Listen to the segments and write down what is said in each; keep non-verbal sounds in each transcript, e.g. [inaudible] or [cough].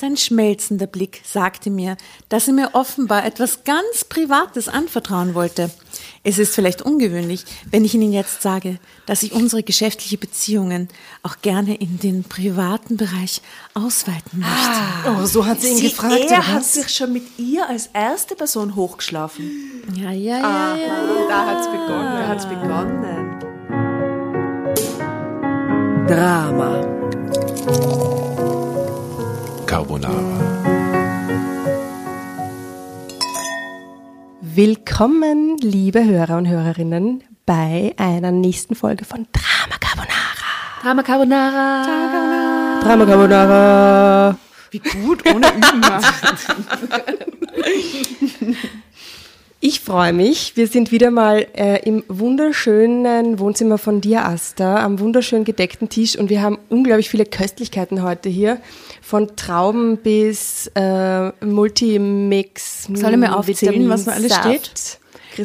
Sein schmelzender Blick sagte mir, dass er mir offenbar etwas ganz Privates anvertrauen wollte. Es ist vielleicht ungewöhnlich, wenn ich Ihnen jetzt sage, dass ich unsere geschäftliche Beziehungen auch gerne in den privaten Bereich ausweiten möchte. Oh, so hat sie ihn Sie, gefragt. er oder hat was? sich schon mit ihr als erste Person hochgeschlafen. Ja, ja, ja, ja. Da hat's begonnen. Da hat's begonnen. Drama. Carbonara. Willkommen, liebe Hörer und Hörerinnen, bei einer nächsten Folge von Drama Carbonara. Drama Carbonara. Drama Carbonara. Wie gut, ohne Üben. Ich freue mich. Wir sind wieder mal äh, im wunderschönen Wohnzimmer von dir, Asta, am wunderschön gedeckten Tisch und wir haben unglaublich viele Köstlichkeiten heute hier. Von Trauben bis äh, Multimix. Soll ich mir aufzählen, was noch alles steht?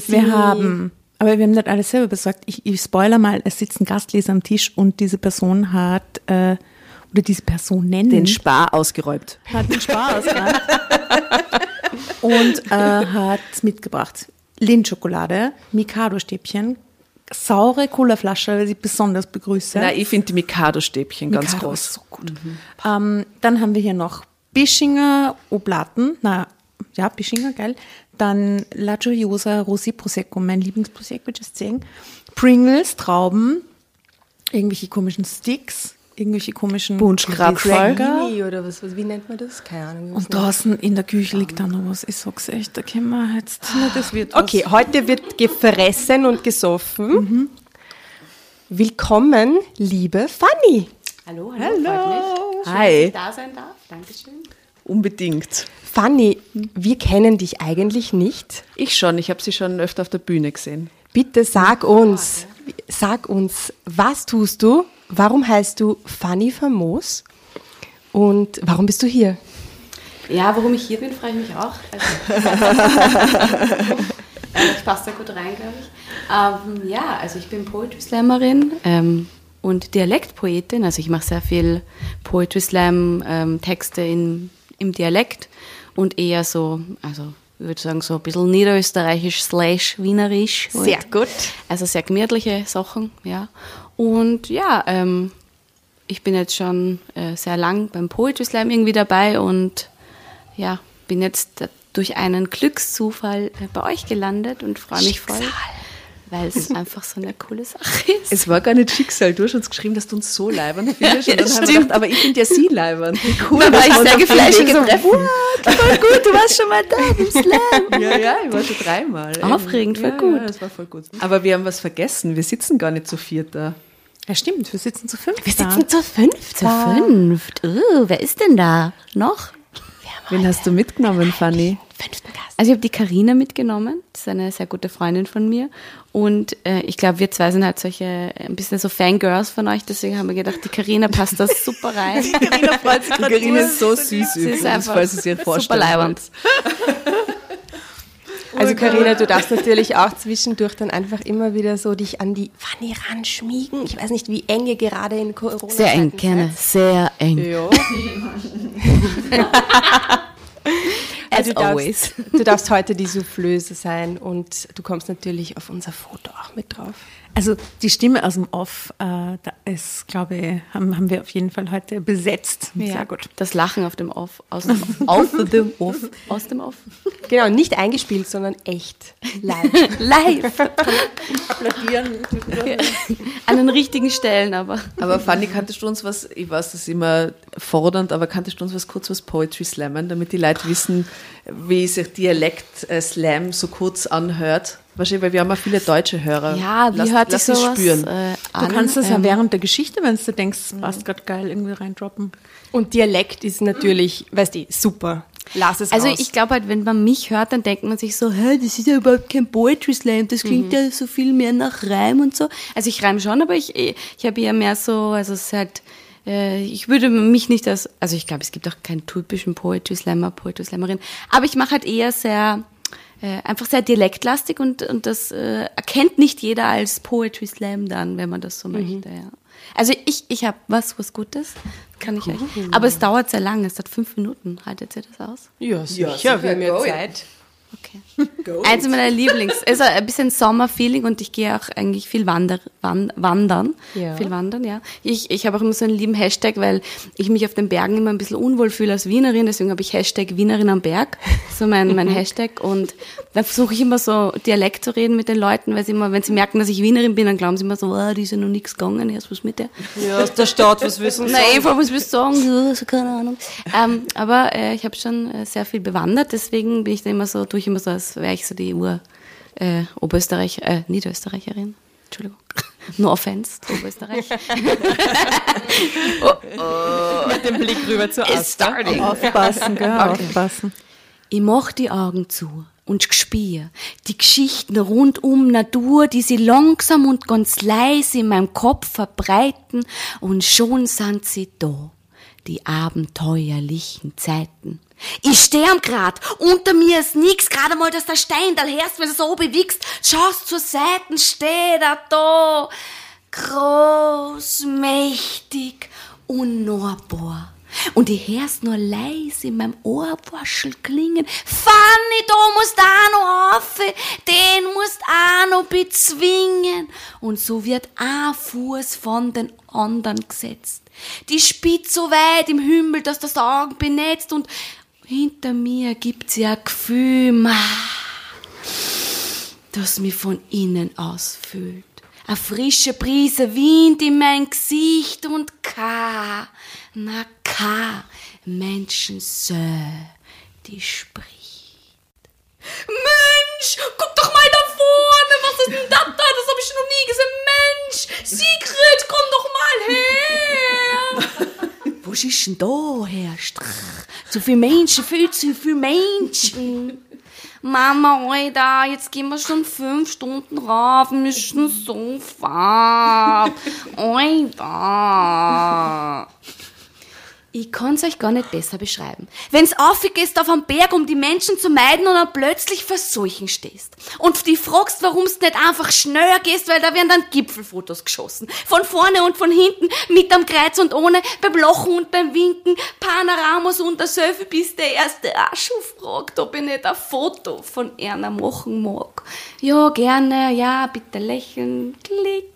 Wir haben, aber wir haben nicht alles selber besorgt. Ich, ich spoiler mal, es sitzt ein Gastleser am Tisch und diese Person hat, äh, oder diese Personen Den Spar ausgeräumt. hat den Spaß gemacht [laughs] und äh, hat mitgebracht Lindschokolade, Mikado-Stäbchen, saure Colaflasche, weil ich besonders begrüße. Na, ich finde die Mikado-Stäbchen ganz Mikado groß. ist so gut. Ähm, dann haben wir hier noch Bischinger Oblaten, na ja, Bischinger, geil. Dann La Gioiosa Rosé Prosecco, mein Lieblingsprosecco, just saying. Pringles, Trauben, irgendwelche komischen Sticks, irgendwelche komischen. Mini oder was, was, wie nennt man das? Keine Ahnung. Und draußen in der Küche liegt da noch was. Ich sag's echt, da können wir jetzt, na, das wird was. Okay, heute wird gefressen und gesoffen. Willkommen, liebe Fanny. Hallo, hallo, freut mich. Schön, Hi. dass ich da sein darf. Dankeschön. Unbedingt. Fanny, wir kennen dich eigentlich nicht. Ich schon, ich habe sie schon öfter auf der Bühne gesehen. Bitte sag uns, sag uns, was tust du? Warum heißt du Fanny Famos? Und warum bist du hier? Ja, warum ich hier bin, freue ich mich auch. Also, [laughs] ich passe da gut rein, glaube ich. Ähm, ja, also ich bin Poetry Slammerin ähm, und Dialektpoetin. Also ich mache sehr viel Poetry Slam ähm, Texte in, im Dialekt und eher so, also ich würde sagen so ein bisschen niederösterreichisch slash wienerisch. Sehr gut. Also sehr gemütliche Sachen, ja. Und ja, ähm, ich bin jetzt schon äh, sehr lang beim Poetry Slam irgendwie dabei und ja, bin jetzt durch einen Glückszufall äh, bei euch gelandet und freue mich voll, weil es [laughs] einfach so eine coole Sache ist. Es war gar nicht Schicksal. Du hast uns geschrieben, dass du uns so leibern findest. [laughs] Und Ja, dann haben wir gedacht, aber ich finde ja sie leibern. Wie [laughs] cool. Da war ich sehr geflasht und so, treffen. Voll gut, du warst schon mal da im Slam. Ja, ja, ich war schon dreimal. Aufregend, voll ja, gut. Ja, das war voll gut. Aber wir haben was vergessen. Wir sitzen gar nicht zu viert da. Ja, stimmt, wir sitzen zu fünf. Wir sitzen zu fünft. Zu fünft. Oh, wer ist denn da noch? Wen hast du mitgenommen, Fanny? Fünften Gast. Also ich habe die Karina mitgenommen, das ist eine sehr gute Freundin von mir und äh, ich glaube, wir zwei sind halt solche ein bisschen so Fangirls von euch, deswegen haben wir gedacht, die Karina passt da super rein. Carina freut sich gerade. Carina ist so süß Sie ist übrigens, einfach falls es ihr super vorstellen leibernd. [laughs] Also Karina, du darfst natürlich auch zwischendurch dann einfach immer wieder so dich an die Fanny ranschmiegen. Ich weiß nicht, wie eng ihr gerade in Corona Sehr eng, gerne, sehr eng. Ja. [laughs] As du always. darfst, du darfst heute die Soufflöse sein und du kommst natürlich auf unser Foto auch mit drauf. Also die Stimme aus dem Off, äh, da ist, glaube ich, haben, haben wir auf jeden Fall heute besetzt. Sehr gut. Das Lachen auf dem Off, aus dem [laughs] Auf dem Off, aus dem Off. Genau, nicht eingespielt, sondern echt live. [laughs] Live. Applaudieren. [laughs] An den richtigen Stellen, aber. Aber Fanny, kanntest du uns was, ich weiß, das ist immer fordernd, aber kanntest du uns was kurz was Poetry Slammen, damit die Leute wissen, wie sich Dialekt äh, Slam so kurz anhört? Wahrscheinlich, weil wir haben ja viele deutsche Hörer. Ja, wie lass, hört lass sich sie sowas spüren. äh, Du an? kannst das ja Ähm, während der Geschichte, wenn du denkst, es passt gerade geil, irgendwie reindroppen. Und Dialekt ist natürlich, weißt du, super. Lass es Also raus. ich glaube halt, wenn man mich hört, dann denkt man sich so, hä, das ist ja überhaupt kein Poetry Slam, das klingt ja so viel mehr nach Reim und so. Also ich reim schon, aber ich, ich habe eher mehr so, also es ist halt, äh, ich würde mich nicht als, also ich glaube, es gibt auch keinen typischen Poetry Slammer, Poetry Slammerin, aber ich mache halt eher sehr, äh, einfach sehr dialektlastig und, und das äh, erkennt nicht jeder als Poetry Slam dann, wenn man das so möchte, ja. Also ich, ich habe was, was Gutes. Kann ich euch. Aber es dauert sehr lang. Es hat fünf Minuten. Haltet ihr das aus? Ja, sicher, sicher, wir haben ja. Zeit. Okay. Eins meiner Lieblings, also ein bisschen Sommerfeeling und ich gehe auch eigentlich viel wander, wan, wandern. Ja. Viel wandern, ja. Ich, ich habe auch immer so einen lieben Hashtag, weil ich mich auf den Bergen immer ein bisschen unwohl fühle als Wienerin, deswegen habe ich Hashtag Wienerin am Berg, so mein, mein [laughs] Hashtag und da versuche ich immer so Dialekt zu reden mit den Leuten, weil sie immer, wenn sie merken, dass ich Wienerin bin, dann glauben sie immer so, oh, die ist ja noch nichts gegangen, erst was mit der. Ja, aus der Stadt, was wissen Na, Eva, was willst du sagen? Ja, so, keine Ahnung. Ähm, aber äh, ich habe schon äh, sehr viel bewandert, deswegen bin ich da immer so, tue ich immer so, als wäre ich so die Ur äh, Oberösterreich, äh, Niederösterreicherin. Entschuldigung. [laughs] No offense, Oberösterreich. [laughs] Mit dem Blick rüber zur Asta. Aufpassen, gell? Aufpassen. Ich mach die Augen zu und spier die Geschichten rund um Natur, die sie langsam und ganz leise in meinem Kopf verbreiten und schon sind sie da, die abenteuerlichen Zeiten. Ich sterb grad, unter mir ist nix, gerade mal, dass der Stein da hörst, wenn du so bewegst, schaust zur Seiten, steht er da, groß, mächtig, unnahbar. Und ich hör's nur leise in meinem Ohrwaschel klingen. Fanny, du musst auch noch rauf, den musst auch noch bezwingen. Und so wird ein Fuß von den anderen gesetzt. Die spitzt so weit im Himmel, dass das Augen benetzt und hinter mir gibt's ja ein Gefühl, das mich von innen ausfüllt. Eine frische Brise Wind in mein Gesicht und ka, na ka, Menschensöh, die spricht. Mensch, guck doch mal da vorne, was ist denn das da? Das habe ich noch nie gesehen. Mensch, Sigrid, komm doch mal her. Was ist denn da, Herr? Zu viele Menschen, viel zu viele Menschen. Mama, Alter, jetzt gehen wir schon fünf Stunden rauf, wir müssen so fahren. Alter. Ich kann's euch gar nicht besser beschreiben. Wenn's aufgehst auf am Berg, um die Menschen zu meiden und dann plötzlich vor solchen stehst. Und die fragst, warum's nicht einfach schneller gehst, weil da werden dann Gipfelfotos geschossen. Von vorne und von hinten, mit am Kreuz und ohne, beim Lachen und beim Winken, Panoramas und der Selfie, bis der erste schon fragt, ob ich nicht ein Foto von einer machen mag. Ja, gerne, ja, bitte lächeln, klick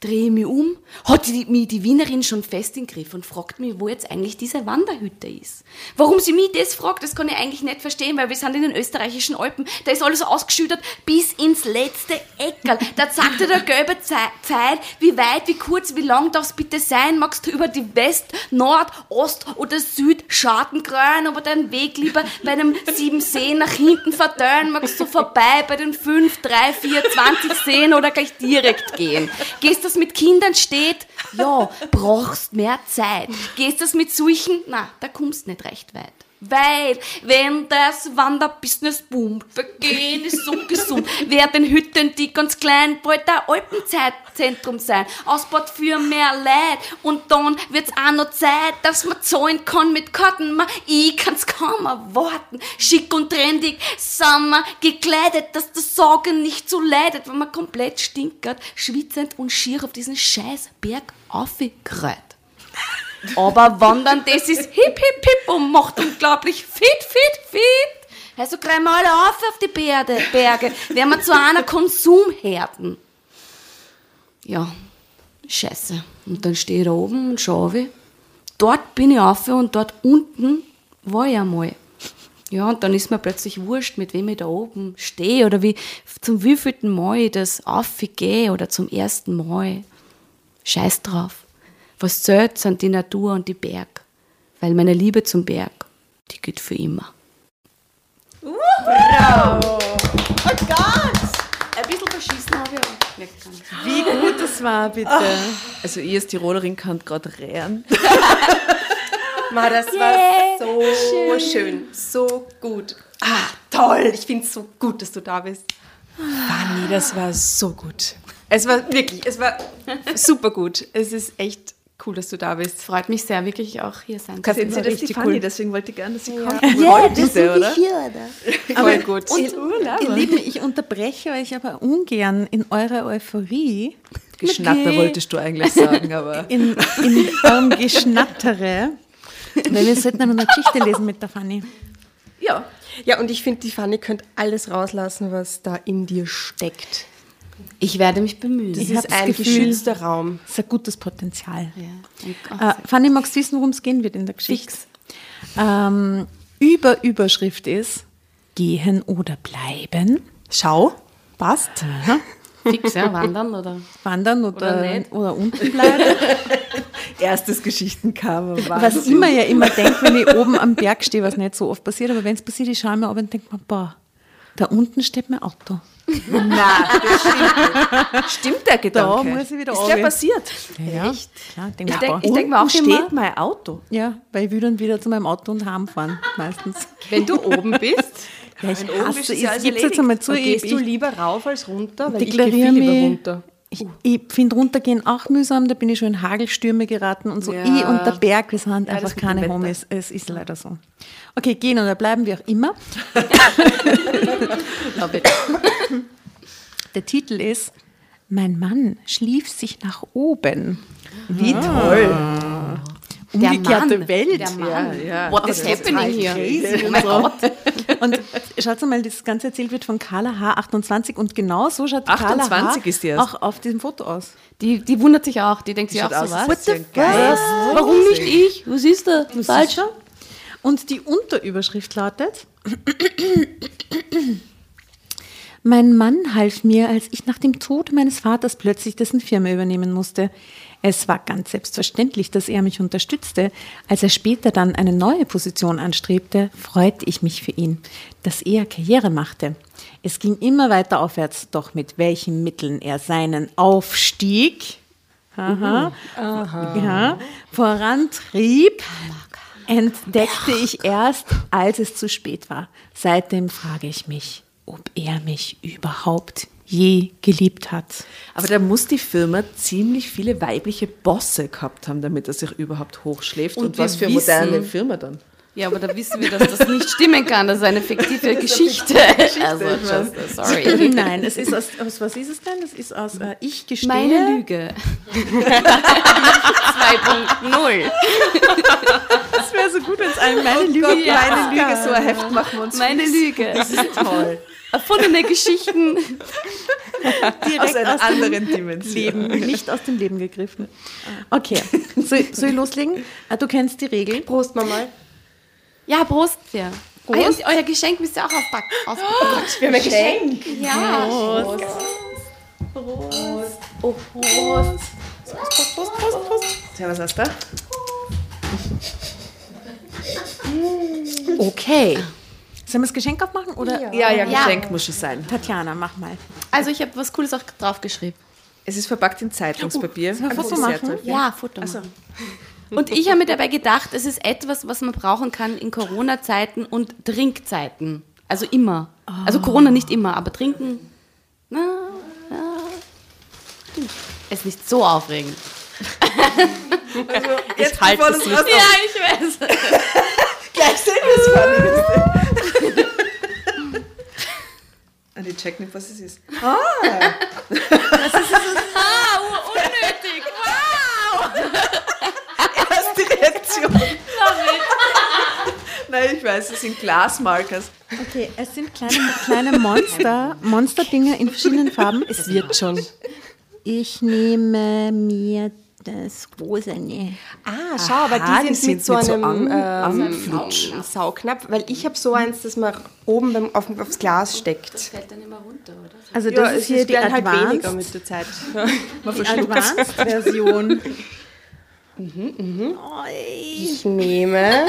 drehe mich um, hat die, mich die Wienerin schon fest im Griff und fragt mich, wo jetzt eigentlich diese Wanderhütte ist. Warum sie mich das fragt, das kann ich eigentlich nicht verstehen, weil wir sind in den österreichischen Alpen, da ist alles ausgeschüttet bis ins letzte Eckerl. Da zeigt dir der gelbe Pfeil, wie weit, wie kurz, wie lang darf es bitte sein, magst du über die West-, Nord-, Ost- oder Süd-Scharten kreuzen, aber deinen Weg lieber bei einem sieben Seen nach hinten verteilen, magst du vorbei bei den fünf, drei, vier, zwanzig Seen oder gleich direkt gehen. Gehst das mit Kindern steht, ja, brauchst mehr Zeit. Gehst das mit solchen, na, da kommst nicht recht weit. Weil, wenn das Wanderbusiness boomt, vergehen ist so gesund, werden Hütten, die ganz klein, bald ein Alpenzeitzentrum sein, ausbaut für mehr Leid. Und dann wird's auch noch Zeit, dass man zahlen kann mit Karten. Man, ich kann's kaum erwarten. Schick und trendig, sind gekleidet, dass das Sorgen nicht so leidet, wenn man komplett stinkert, schwitzend und schier auf diesen scheiß Berg aufgekreuzt. Aber wandern, das ist hip, hip, hip und macht unglaublich fit, fit, fit. Also greifen wir alle auf auf die Berge, Berge. Werden wir zu einer Konsumherden. Ja, scheiße. Und dann stehe ich da oben und schaue. Dort bin ich auf und dort unten war ich einmal. Ja, und dann ist mir plötzlich wurscht, mit wem ich da oben stehe oder wie, zum wievielten Mal ich das aufgehe oder zum ersten Mal. Scheiß drauf. Was zählt, sind die Natur und die Berg. Weil meine Liebe zum Berg, die geht für immer. Ein bisschen verschissen habe ich auch nicht. Wie gut das war, bitte. Also ich als Tirolerin kann gerade rehren. [laughs] Ma, das war so schön. so gut. Ah, toll. Ich finde es so gut, dass du da bist. Fanny, das war so gut. Es war wirklich, es war super gut. Es ist echt cool, dass du da bist. Freut mich sehr, wirklich auch hier sein zu Sehen du Sie, das ist richtig die Fanny, cool. deswegen wollte ich gerne, dass sie kommt. Ja, diese, oder? [laughs] Voll gut. Und, ihr Lieben, ich unterbreche euch aber ungern in eurer Euphorie. Geschnatter Okay. wolltest du eigentlich sagen, aber [laughs] In, in eurem Geschnattere. Weil wir sollten noch eine Geschichte lesen mit der Fanny. ja. Ja, und ich finde, die Fanny könnte alles rauslassen, was da in dir steckt. Ich werde mich bemühen. Das Ich ist ein Gefühl- geschützter Raum. Das ist ein gutes Potenzial. Ja. Äh, Fanny, magst du wissen, worum es gehen wird in der Geschichte? Ähm, über Überschrift ist Gehen oder bleiben. Schau, passt. Fix, ja, wandern oder? Wandern oder, Oder nicht. oder unten bleiben. [laughs] Erstes Geschichtenkam. was ich mir ja immer denke, wenn ich oben am Berg stehe, was nicht so oft passiert, aber wenn es passiert, ich schaue mir ab und denke mir, boah, da unten steht mein Auto. Nein, das stimmt nicht. Stimmt der Gedanke? muss ich wieder Ist runter. der passiert? Ja, klar, denk Ich mir, denk- boah. ich denk mir auch steht mein Auto. Ja, weil ich will dann wieder zu meinem Auto und heimfahren, meistens. Wenn du oben bist, Ja, ich Wenn oben hasse, bist, ich ja alles gebe es jetzt einmal zu, dann ich, gehst du lieber rauf als runter, weil ich gehe viel lieber runter. Ich, ich finde runtergehen auch mühsam, da bin ich schon in Hagelstürme geraten und so. Ja. Ich und der Berg, wir sind das einfach keine. Homies. Es ist leider so. Okay, gehen oder bleiben, wie auch immer. [laughs] Der Titel ist Mein Mann schlief sich nach oben. Wie toll. Umgekehrte Mann, Welt. der Mann. ja. What is happening here? Oh mein Gott. [laughs] Und schaut mal, das Ganze erzählt wird von Carla H28 und genau so schaut Carla 28 H ist die erst. auch auf diesem Foto aus. Die, die wundert sich auch. Die denkt sich auch so, aus, was? sie ein Geist. Warum nicht ich? Was ist da? Falsch. Und die Unterüberschrift lautet: [clears throat] Mein Mann half mir, als ich nach dem Tod meines Vaters plötzlich dessen Firma übernehmen musste. Es war ganz selbstverständlich, dass er mich unterstützte. Als er später dann eine neue Position anstrebte, freute ich mich für ihn, dass er Karriere machte. Es ging immer weiter aufwärts, doch mit welchen Mitteln er seinen Aufstieg aha, Ja, vorantrieb, entdeckte ich erst, als es zu spät war. Seitdem frage ich mich, ob er mich überhaupt je geliebt hat. Aber da muss die Firma ziemlich viele weibliche Bosse gehabt haben, damit er sich überhaupt hochschläft. Und, Und was für wissen- moderne Firma dann? Ja, aber da wissen wir, dass das nicht stimmen kann. Das ist eine fiktive [laughs] [laughs] Geschichte. Also, just, sorry. [laughs] Nein, es ist aus, aus was ist es denn? Das ist aus äh, Ich gestehe. Meine Lüge. 2.0. Das wäre so gut, wenn es eine meine Lüge Gott, ja. meine Lüge, so ein Heft machen wir uns. Meine Lüge. Das ist toll. Erfundene Geschichten. [laughs] direkt Aus einer aus anderen Dimension. Leben, nicht aus dem Leben gegriffen. Okay, soll, soll ich loslegen? Ah, Du kennst die Regel. Prost, Mama. Ja, Prost. Ja. Prost. Ah, euer Geschenk müsst ihr auch auspacken. auspacken. Wir haben ein Geschenk. Ja. Prost. Prost. Oh, Prost. Tja, was hast du? da? Okay. Sollen wir das Geschenk aufmachen? Oder? Ja, ja, Ja. Geschenk muss schon sein. Tatjana, mach mal. Also ich habe was Cooles auch draufgeschrieben. Es ist verpackt in Zeitungspapier. Wir ein Foto machen? toll. Ja, Foto machen. Und ich habe mir dabei gedacht, es ist etwas, was man brauchen kann in Corona-Zeiten und Trinkzeiten. Also immer. Also Corona nicht immer, aber trinken. Na, ja. Ist nicht so aufregend. Jetzt halte bevor es Ja, ich weiß. [laughs] gleich sehen wir es Fanny. Und ich check nicht, was es ist. Ah, [laughs] unnötig. Wow. [laughs] Das ist die Reaktion. Nein, ich weiß, es sind Glasmarkers. Okay, es sind kleine, kleine Monster, Monsterdinger in verschiedenen Farben. Es wird schon. Ich nehme mir das Rosane. Ah, schau, aber Aha, die die sind, sind mit so mit so einem, An- ähm, Anflutsch. Sau- Saugnapf, weil ich habe so eins, das man oben beim, auf, aufs Glas steckt. Fällt dann immer runter, oder? Also das ist hier die werden halt weniger Advanced, mit der Zeit. [laughs] die Advanced-Version. [laughs] Ich nehme.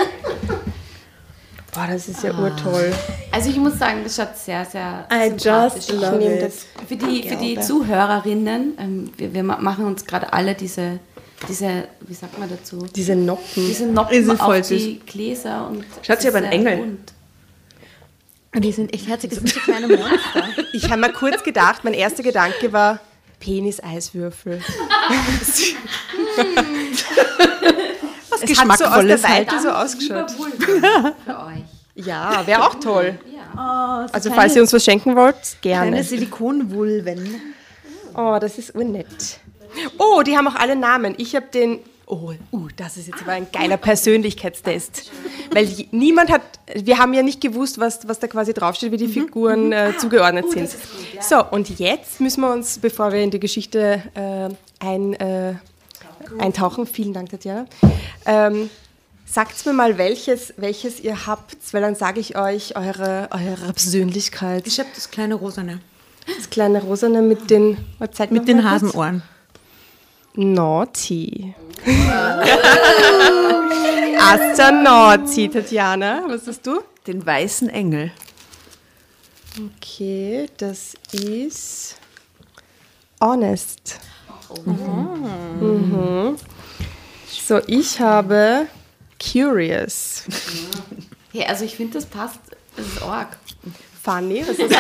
Boah, das ist ja urtoll. Also ich muss sagen, das schaut sehr, sehr I just aus. love nehme it. das. Für die, für die Zuhörerinnen, ähm, wir, wir ma- machen uns gerade alle diese, diese, wie sagt man dazu? Diese Noppen. Diese Die Noppen sind voll auf die Gläser und Schaut sie aber ein Engel. bunt. Und die sind echt herzig, das sind so kleine Monster. [laughs] Ich habe mir kurz gedacht, mein erster Gedanke war Penis-Eiswürfel. [laughs] Was Es hat so aus der Geschmackvolles. Weite so ausgeschaut. [laughs] Für euch. Ja, wäre auch toll. Oh, so Also kleine, falls ihr uns was schenken wollt, kleine gerne. Silikonvulven. Oh, das ist urnett. Oh, die haben auch alle Namen. Ich habe den. Oh, uh, das ist jetzt aber ein geiler Persönlichkeitstest. Weil niemand hat, wir haben ja nicht gewusst, was, was da quasi draufsteht, wie die Figuren äh, zugeordnet sind. So, und jetzt müssen wir uns, bevor wir in die Geschichte äh, ein, äh, eintauchen, vielen Dank, Tatjana, ähm, sagt mir mal, welches, welches ihr habt, weil dann sage ich euch eure, eure Persönlichkeit. Ich habe das kleine Rosane. Das kleine Rosane mit den, Mit den? Hasenohren. Naughty. [laughs] Asta Naughty, Tatjana. Was hast du? Den weißen Engel. Okay, das ist Honest. Mhm. So, ich habe Curious. [laughs] Ja, also ich finde, das passt. Das ist arg. Funny, was hast du?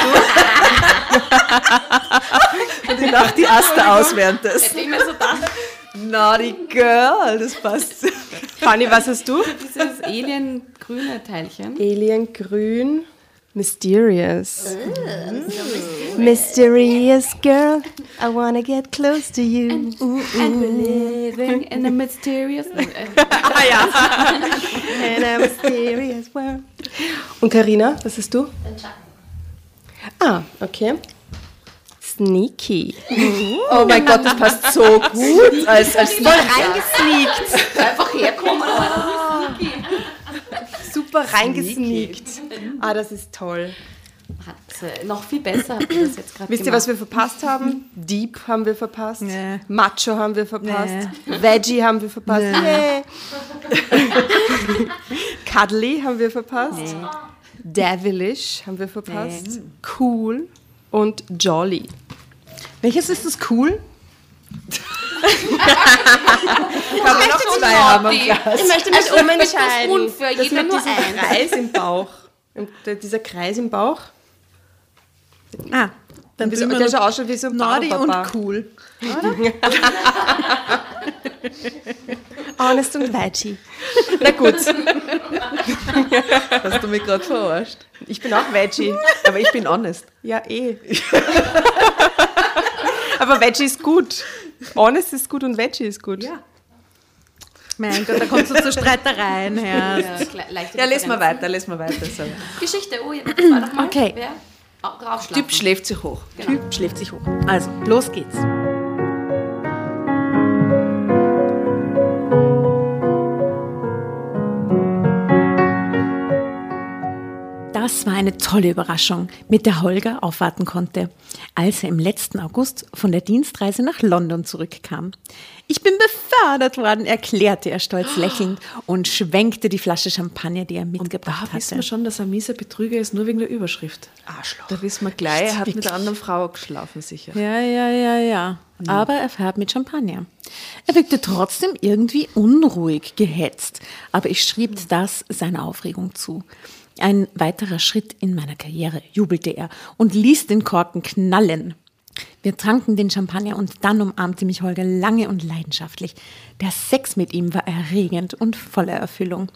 Und ich lache die Aster aus während des. So Naughty Girl, das passt. Funny, was hast du? dieses Alien-grüne Teilchen. Alien Grün. Mysterious. Mysterious girl, I wanna get close to you. And we're living in a mysterious... Äh, [laughs] [laughs] In a mysterious world. Und Karina, was hast du? Ah, okay. Sneaky. Oh mein Gott, das passt so gut als, als Voll reingesneakt. einfach herkommen. Super reingesneakt. Ah, das ist toll. Hat, äh, noch viel besser habt ihr das jetzt gerade Wisst ihr, was wir verpasst haben? Deep haben wir verpasst. Nee. Macho haben wir verpasst. Veggie haben wir verpasst. Nee. [laughs] Cuddly haben wir verpasst. Devilish haben wir verpasst. Cool und Jolly. Welches ist das cool? Aber noch zwei haben. Ich möchte mich Also, umentscheiden. das unfair, Das jeder mit nur diesem eins. Kreis im Bauch. Und Dieser Kreis im Bauch. Ah, dann Der bin so ausschaut wie so ein Naughty und cool. [laughs] [laughs] Honest und Veggie. [laughs] Na gut, Hast du mich gerade verarscht? ich bin auch Veggie. Aber ich bin honest. Ja, eh. [laughs] Aber Veggie ist gut. Honest ist gut und Veggie ist gut. Ja. Mein Gott, da kommst du zu Streitereien her. Ja, Ja, les mal Differenzen. weiter, les mal weiter. So. Geschichte, oh, ja, das war doch mal. Okay. Wer? Raufschlafen. Typ schläft sich hoch. Typ schläft sich hoch. Also, los geht's. Das war eine tolle Überraschung, mit der Holger aufwarten konnte, als er im letzten August von der Dienstreise nach London zurückkam. Ich bin befördert worden, erklärte er stolz lächelnd und schwenkte die Flasche Champagner, die er Da mitgebracht wissen wir hatte. schon, dass er mieser Betrüger ist, nur wegen der Überschrift. Arschloch. Da wissen wir gleich, er hat mit einer anderen Frau geschlafen, sicher. Ja, ja, ja, ja. Aber er fährt mit Champagner. Er wirkte trotzdem irgendwie unruhig, gehetzt. Aber ich schrieb das seiner Aufregung zu. Ein weiterer Schritt in meiner Karriere, jubelte er und ließ den Korken knallen. Wir tranken den Champagner und dann umarmte mich Holger lange und leidenschaftlich. Der Sex mit ihm war erregend und voller Erfüllung.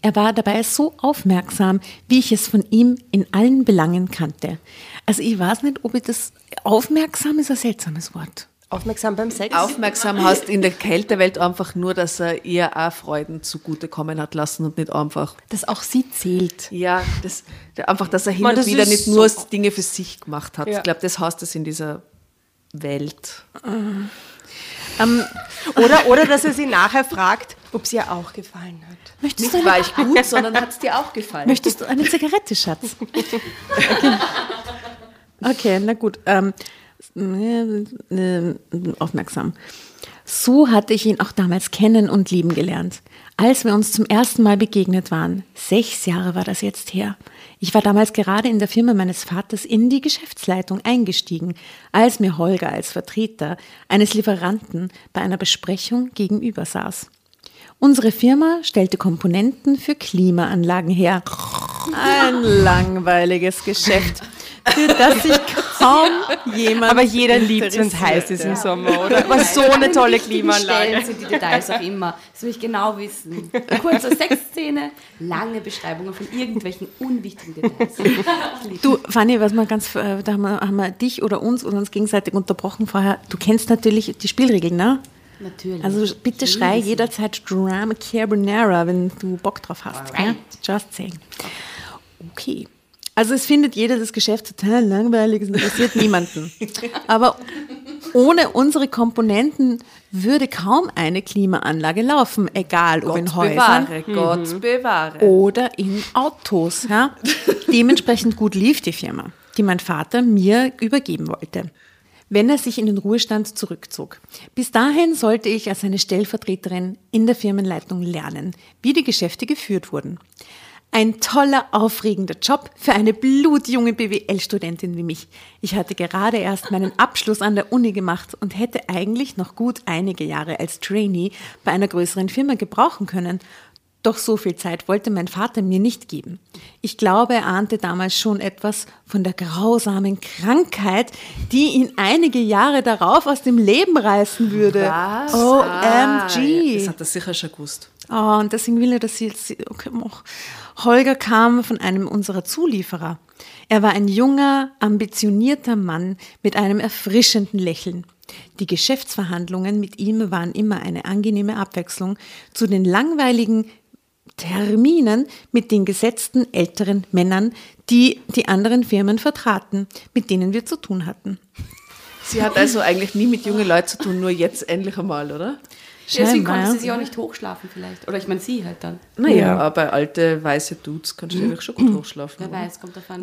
Er war dabei so aufmerksam, wie ich es von ihm in allen Belangen kannte. Also ich weiß nicht, ob ich das aufmerksam ist ein seltsames Wort. Aufmerksam beim Sex. Aufmerksam hast in der Kältewelt einfach nur, dass er ihr auch Freuden zugutekommen hat lassen und nicht einfach, Dass auch sie zählt. ja, das, einfach, dass er hin Man, und wieder nicht nur so- Dinge für sich gemacht hat. Ja. Ich glaube, das heißt es in dieser Welt. Ähm, Oder, oder dass er sie nachher fragt, ob sie ihr auch gefallen hat. möchtest, Nicht du war eine, ich gut, sondern hat es dir auch gefallen. möchtest du eine Zigarette, Schatz? Okay, okay na gut. Ähm, äh, aufmerksam. So hatte ich ihn auch damals kennen und lieben gelernt. Als wir uns zum ersten Mal begegnet waren, sechs Jahre war das jetzt her. Ich war damals gerade in der Firma meines Vaters in die Geschäftsleitung eingestiegen, als mir Holger als Vertreter eines Lieferanten bei einer Besprechung gegenüber saß. Unsere Firma stellte Komponenten für Klimaanlagen her. Ein langweiliges Geschäft, für das ich kaum jemand. Aber jeder liebt, wenn es heiß ist im Sommer, oder? Aber so eine tolle Klimaanlage. Stellen sind die Details auch immer. Das will ich genau wissen. Kurze Sexszene, lange Beschreibungen von irgendwelchen unwichtigen Details. [laughs] Du, Fanny, was wir ganz, äh, da haben wir, haben wir dich oder uns oder uns gegenseitig unterbrochen vorher. Du kennst natürlich die Spielregeln, ne? Natürlich. Also bitte Ich schrei jederzeit Drama Carbonara, wenn du Bock drauf hast. Alright. Gell? Just saying. Okay. Also es findet jeder das Geschäft total langweilig, es interessiert niemanden. Aber ohne unsere Komponenten würde kaum eine Klimaanlage laufen, egal ob in Gott Häusern bewahre, Gott bewahre. oder in Autos. Ja? Dementsprechend gut lief die Firma, die mein Vater mir übergeben wollte, wenn er sich in den Ruhestand zurückzog. Bis dahin sollte ich als seine Stellvertreterin in der Firmenleitung lernen, wie die Geschäfte geführt wurden. Ein toller, aufregender Job für eine blutjunge BWL-Studentin wie mich. Ich hatte gerade erst meinen Abschluss an der Uni gemacht und hätte eigentlich noch gut einige Jahre als Trainee bei einer größeren Firma gebrauchen können. Doch so viel Zeit wollte mein Vater mir nicht geben. Ich glaube, er ahnte damals schon etwas von der grausamen Krankheit, die ihn einige Jahre darauf aus dem Leben reißen würde. Was? OMG. Ah, das hat er sicher schon gewusst. Oh, und deswegen will er, dass sie jetzt. Okay, oh. Holger kam von einem unserer Zulieferer. Er war ein junger, ambitionierter Mann mit einem erfrischenden Lächeln. Die Geschäftsverhandlungen mit ihm waren immer eine angenehme Abwechslung zu den langweiligen Terminen mit den gesetzten älteren Männern, die die anderen Firmen vertraten, mit denen wir zu tun hatten. Sie hat also eigentlich nie mit jungen Leuten zu tun, nur jetzt endlich einmal, oder? Deswegen konnte ja. sie sich auch nicht hochschlafen vielleicht. Oder ich meine sie halt dann. Naja, aber alte weiße Dudes kannst du eigentlich schon gut [clears throat] hochschlafen. Wer oder? weiß, kommt davon,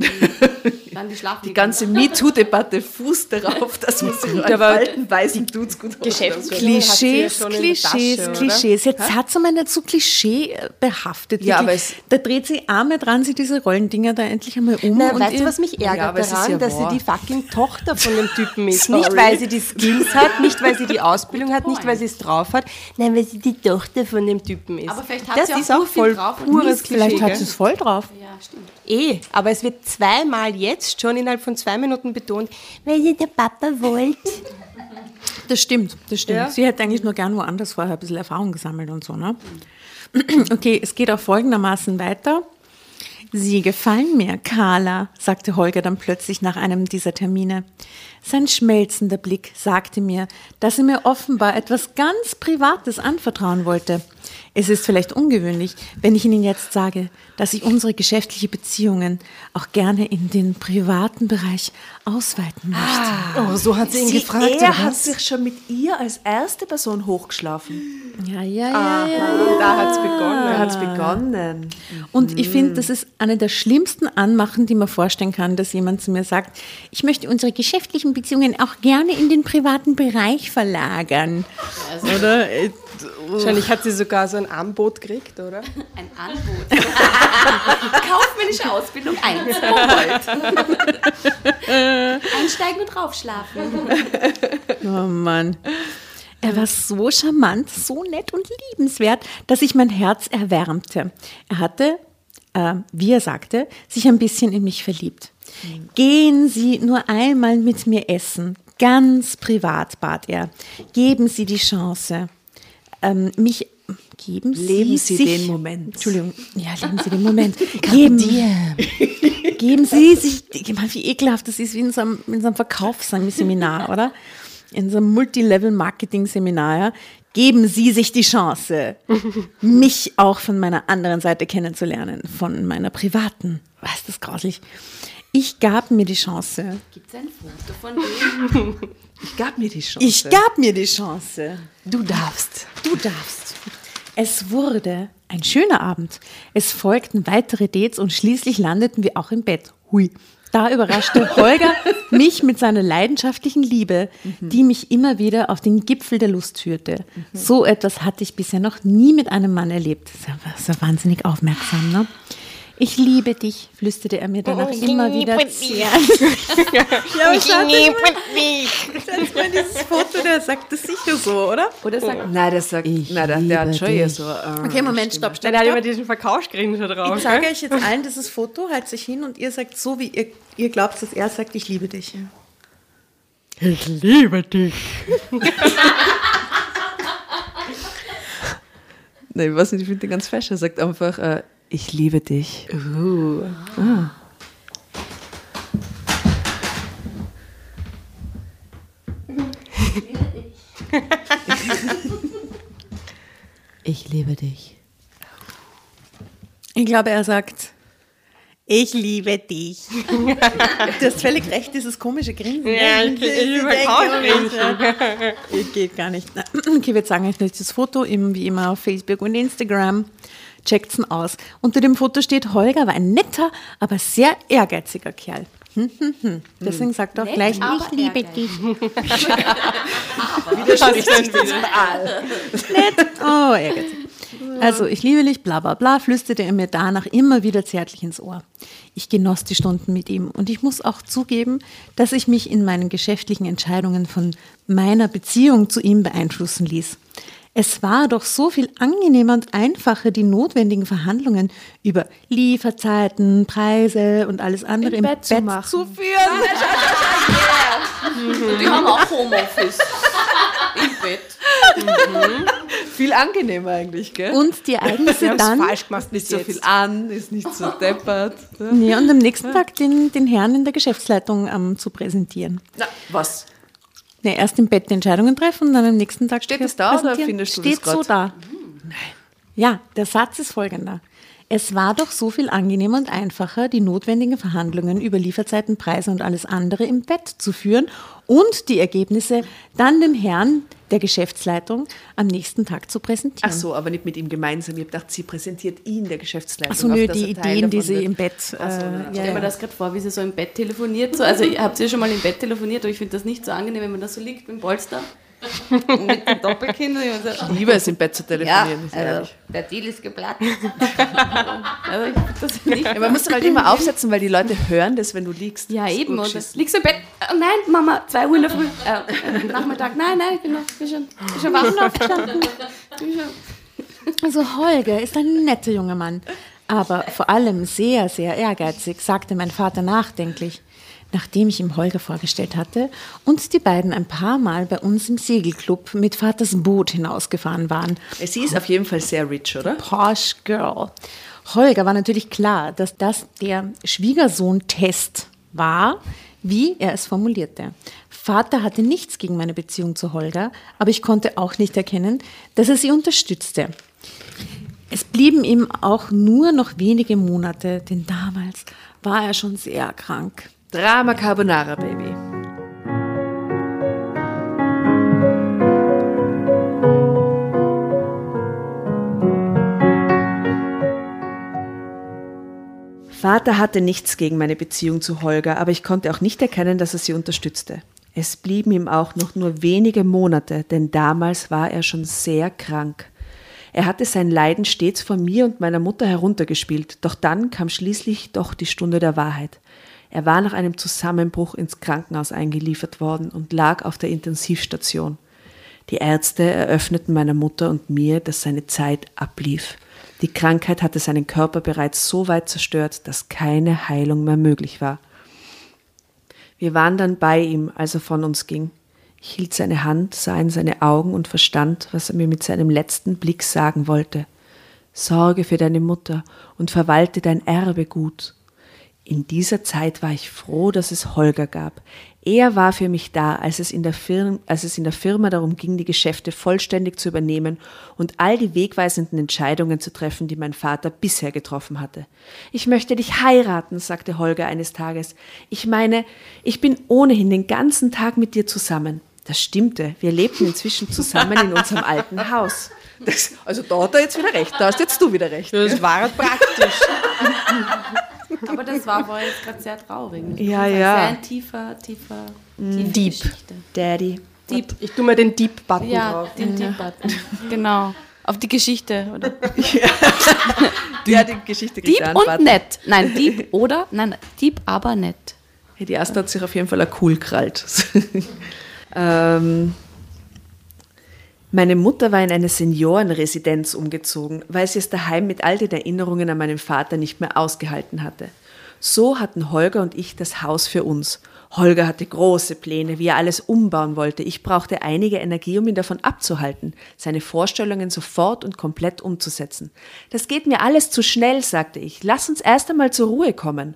[laughs] wann die schlafen. Die ganze MeToo-Debatte fußt darauf, dass man sich aber alten weißen Dudes gut hochschlafen kann. Klischees, in der Tasche, Klischees? Klischees. Jetzt hat sie mal nicht so Klischee behaftet. Ja, aber es- da dreht sie Arme dran, sie diese Rollendinger da endlich einmal um. Na, und weißt du, was mich ärgert Ja, daran, ja dass wahr. sie die fucking Tochter von dem Typen ist. [laughs] Sorry. Nicht, weil sie die Skills hat, nicht, weil sie die [laughs] Ausbildung hat, nicht, weil sie es drauf hat, nein, weil sie die Tochter von dem Typen ist. Aber vielleicht hat das sie auch ist auch so viel voll drauf pures Klischee. Vielleicht hat sie es voll drauf. Ja, stimmt. Eh, aber es wird zweimal jetzt schon innerhalb von zwei Minuten betont, weil sie der Papa wollte. [laughs] Das stimmt, das stimmt. Ja. Sie hätte eigentlich nur gern woanders vorher ein bisschen Erfahrung gesammelt und so, ne? [clears throat] Okay, es geht auch folgendermaßen weiter. Sie gefallen mir, Carla, sagte Holger dann plötzlich nach einem dieser Termine. Sein schmelzender Blick sagte mir, dass er mir offenbar etwas ganz Privates anvertrauen wollte. Es ist vielleicht ungewöhnlich, wenn ich Ihnen jetzt sage, dass ich unsere geschäftliche Beziehungen auch gerne in den privaten Bereich ausweiten möchte. Oh, so hat sie ihn gefragt. er hat sich schon mit ihr als erste Person hochgeschlafen. Ja, ja, ja, ja. Da hat es begonnen. Da hat es begonnen. Und ich finde, das ist eine der schlimmsten Anmachen, die man vorstellen kann, dass jemand zu mir sagt, ich möchte unsere geschäftlichen Beziehungen auch gerne in den privaten Bereich verlagern. Oder? Äh, Wahrscheinlich hat sie sogar so ein Angebot gekriegt, oder? [laughs] Ein Angebot. [laughs] Kaufmännische Ausbildung 1. [laughs] Einsteigen und draufschlafen. Oh Mann. Er war so charmant, so nett und liebenswert, dass sich mein Herz erwärmte. Er hatte, äh, wie er sagte, sich ein bisschen in mich verliebt. Gehen Sie nur einmal mit mir essen. Ganz privat, bat er. Geben Sie die Chance. Ähm, mich geben Sie, Leben Sie sich, den Moment. Entschuldigung, ja, leben Sie den [laughs] Moment. geben, geben Sie sich, wie ekelhaft das ist, wie in so einem, in so einem Verkaufsseminar, [laughs] oder? In so einem Multilevel-Marketing-Seminar, ja. Geben Sie sich die Chance, [laughs] mich auch von meiner anderen Seite kennenzulernen, von meiner privaten. Was ist das grauslich? Ich gab mir die Chance. Gibt es ein Foto von dem? [laughs] Ich gab mir die Chance. Ich gab mir die Chance. Du darfst. Du darfst. Es wurde ein schöner Abend. Es folgten weitere Dates und schließlich landeten wir auch im Bett. Hui. Da überraschte [laughs] Holger mich mit seiner leidenschaftlichen Liebe, die mich immer wieder auf den Gipfel der Lust führte. So etwas hatte ich bisher noch nie mit einem Mann erlebt. Das ist ja wahnsinnig aufmerksam, ne? Ich liebe dich, flüsterte er mir danach immer wieder. [laughs] Ja, ja schaut euch mal, schaut mal dieses Foto, der sagt das sicher so, oder? Oder sagt, nein, der sagt, nein, der, der hat schon eher so. Äh, Okay, Moment, stopp, stopp, Dann hat immer diesen Verkaufsgrin schon drauf. Ich zeige euch jetzt allen dieses Foto, halt sich hin und ihr sagt so, wie ihr, ihr glaubt, dass er sagt, ich liebe dich. Ich liebe dich. [laughs] Nein, ich weiß nicht, ich finde den ganz fesch. Er sagt einfach, äh, ich liebe dich. Ah. ich liebe dich. Ich glaube, er sagt, ich liebe dich. [laughs] du hast völlig recht, dieses komische Grinsen. Ja, ich- ich überkaufe mich. Ich geht gar nicht. [clears throat] Okay, wir zeigen euch jetzt das Foto, wie immer auf Facebook und Instagram. Checkt's ihn aus. Unter dem Foto steht, Holger war ein netter, aber sehr ehrgeiziger Kerl. Hm, hm, hm. Deswegen sagt er auch gleich, ich liebe dich. Nett. Oh, ehrgeizig. Also, ich liebe dich, bla bla bla, flüsterte er mir danach immer wieder zärtlich ins Ohr. Ich genoss die Stunden mit ihm und ich muss auch zugeben, dass ich mich in meinen geschäftlichen Entscheidungen von meiner Beziehung zu ihm beeinflussen ließ. Es war doch so viel angenehmer und einfacher, die notwendigen Verhandlungen über Lieferzeiten, Preise und alles andere im, Bett Bett, zu machen. zu führen. [laughs] Die haben auch Homeoffice. [laughs] Im Bett. Viel angenehmer eigentlich, gell? Und die Ereignisse [laughs] dann falsch gemacht nicht so jetzt. viel an, ist nicht so deppert. [laughs] Ja, und am nächsten Tag den, den Herrn in der Geschäftsleitung ähm, zu präsentieren. Na, was? Ne, erst im Bett die Entscheidungen treffen und dann am nächsten Tag Steht das da oder findest du das Steht so grad? da. Nein. Ja, der Satz ist folgender. Es war doch so viel angenehmer und einfacher, die notwendigen Verhandlungen über Lieferzeiten, Preise und alles andere im Bett zu führen und die Ergebnisse dann dem Herrn der Geschäftsleitung am nächsten Tag zu präsentieren. Ach so, aber nicht mit ihm gemeinsam. Ich habe gedacht, sie präsentiert ihn der Geschäftsleitung. Ach so, nö, die Ideen, die sie wird. im Bett. so, äh, ja. ja, Ich stelle mir das gerade vor, wie sie so im Bett telefoniert. So. Also habt ihr schon mal im Bett telefoniert, aber ich finde das nicht so angenehm, wenn man da so liegt mit dem Polster. [laughs] mit und so. Ich liebe es, im Bett zu Ja, telefonieren. ist also, der Deal ist geplatzt. [laughs] also, das nicht. Ja, man muss halt immer aufsetzen, weil die Leute hören das, wenn du liegst. Ja, eben. Und liegst du im Bett. Oh, nein, Mama, zwei Uhr in der Früh. Äh, äh, Nachmittag. Nein, nein, ich bin, noch, bin schon, bin schon wach. aufgestanden. Also Holger ist ein netter junger Mann, aber vor allem sehr, sehr ehrgeizig, sagte mein Vater nachdenklich, nachdem ich ihm Holger vorgestellt hatte und die beiden ein paar Mal bei uns im Segelclub mit Vaters Boot hinausgefahren waren. Sie ist auf jeden Fall sehr rich, oder? Posh Girl. Holger war natürlich klar, dass das der Schwiegersohn-Test war, wie er es formulierte. Vater hatte nichts gegen meine Beziehung zu Holger, aber ich konnte auch nicht erkennen, dass er sie unterstützte. Es blieben ihm auch nur noch wenige Monate, denn damals war er schon sehr krank. Drama Carbonara, Baby. Vater hatte nichts gegen meine Beziehung zu Holger, aber ich konnte auch nicht erkennen, dass er sie unterstützte. Es blieben ihm auch noch nur wenige Monate, denn damals war er schon sehr krank. Er hatte sein Leiden stets von mir und meiner Mutter heruntergespielt, doch dann kam schließlich doch die Stunde der Wahrheit. Er war nach einem Zusammenbruch ins Krankenhaus eingeliefert worden und lag auf der Intensivstation. Die Ärzte eröffneten meiner Mutter und mir, dass seine Zeit ablief. Die Krankheit hatte seinen Körper bereits so weit zerstört, dass keine Heilung mehr möglich war. Wir waren dann bei ihm, als er von uns ging. Ich hielt seine Hand, sah in seine Augen und verstand, was er mir mit seinem letzten Blick sagen wollte. Sorge für deine Mutter und verwalte dein Erbe gut. In dieser Zeit war ich froh, dass es Holger gab. Er war für mich da, als es, in der Firma, als es in der Firma darum ging, die Geschäfte vollständig zu übernehmen und all die wegweisenden Entscheidungen zu treffen, die mein Vater bisher getroffen hatte. Ich möchte dich heiraten, sagte Holger eines Tages. Ich meine, ich bin ohnehin den ganzen Tag mit dir zusammen. Das stimmte. Wir lebten inzwischen zusammen in unserem alten Haus. Das, also da hat er jetzt wieder recht. Da hast jetzt du wieder recht. Das war praktisch. Aber das war wohl jetzt gerade sehr traurig. Ja, ja. Sehr ein tiefer, tiefer, tiefe Deep. Geschichte. Daddy. Deep. Ich tue mir den Deep-Button Ja, drauf. den Deep-Button. [laughs] Genau. Auf die Geschichte, oder? [laughs] Ja, die Geschichte Deep und Button. nett. Nein, Deep oder? Nein, Deep, aber nett. Ja, die Asta hat sich auf jeden Fall cool krallt. [laughs] ähm, meine Mutter war in eine Seniorenresidenz umgezogen, weil sie es daheim mit all den Erinnerungen an meinen Vater nicht mehr ausgehalten hatte. So hatten Holger und ich das Haus für uns. Holger hatte große Pläne, wie er alles umbauen wollte. Ich brauchte einige Energie, um ihn davon abzuhalten, seine Vorstellungen sofort und komplett umzusetzen. Das geht mir alles zu schnell, sagte ich. Lass uns erst einmal zur Ruhe kommen.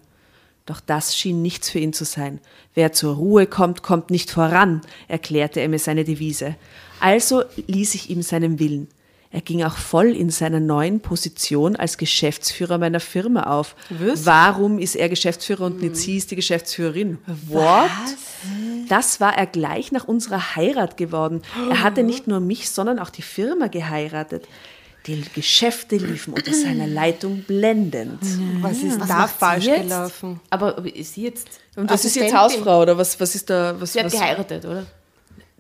Doch das schien nichts für ihn zu sein. Wer zur Ruhe kommt, kommt nicht voran, erklärte er mir seine Devise. Also ließ ich ihm seinen Willen. Er ging auch voll in seiner neuen Position als Geschäftsführer meiner Firma auf. Was? Warum ist er Geschäftsführer und nicht sie ist die Geschäftsführerin? What? Das war er gleich nach unserer Heirat geworden. Er hatte nicht nur mich, sondern auch die Firma geheiratet. Die Geschäfte liefen unter seiner Leitung blendend. Was ist da macht sie falsch jetzt? gelaufen? Aber ist sie jetzt. Und das ist jetzt? Hausfrau oder was, was ist da? Was, Sie hat was, geheiratet, oder?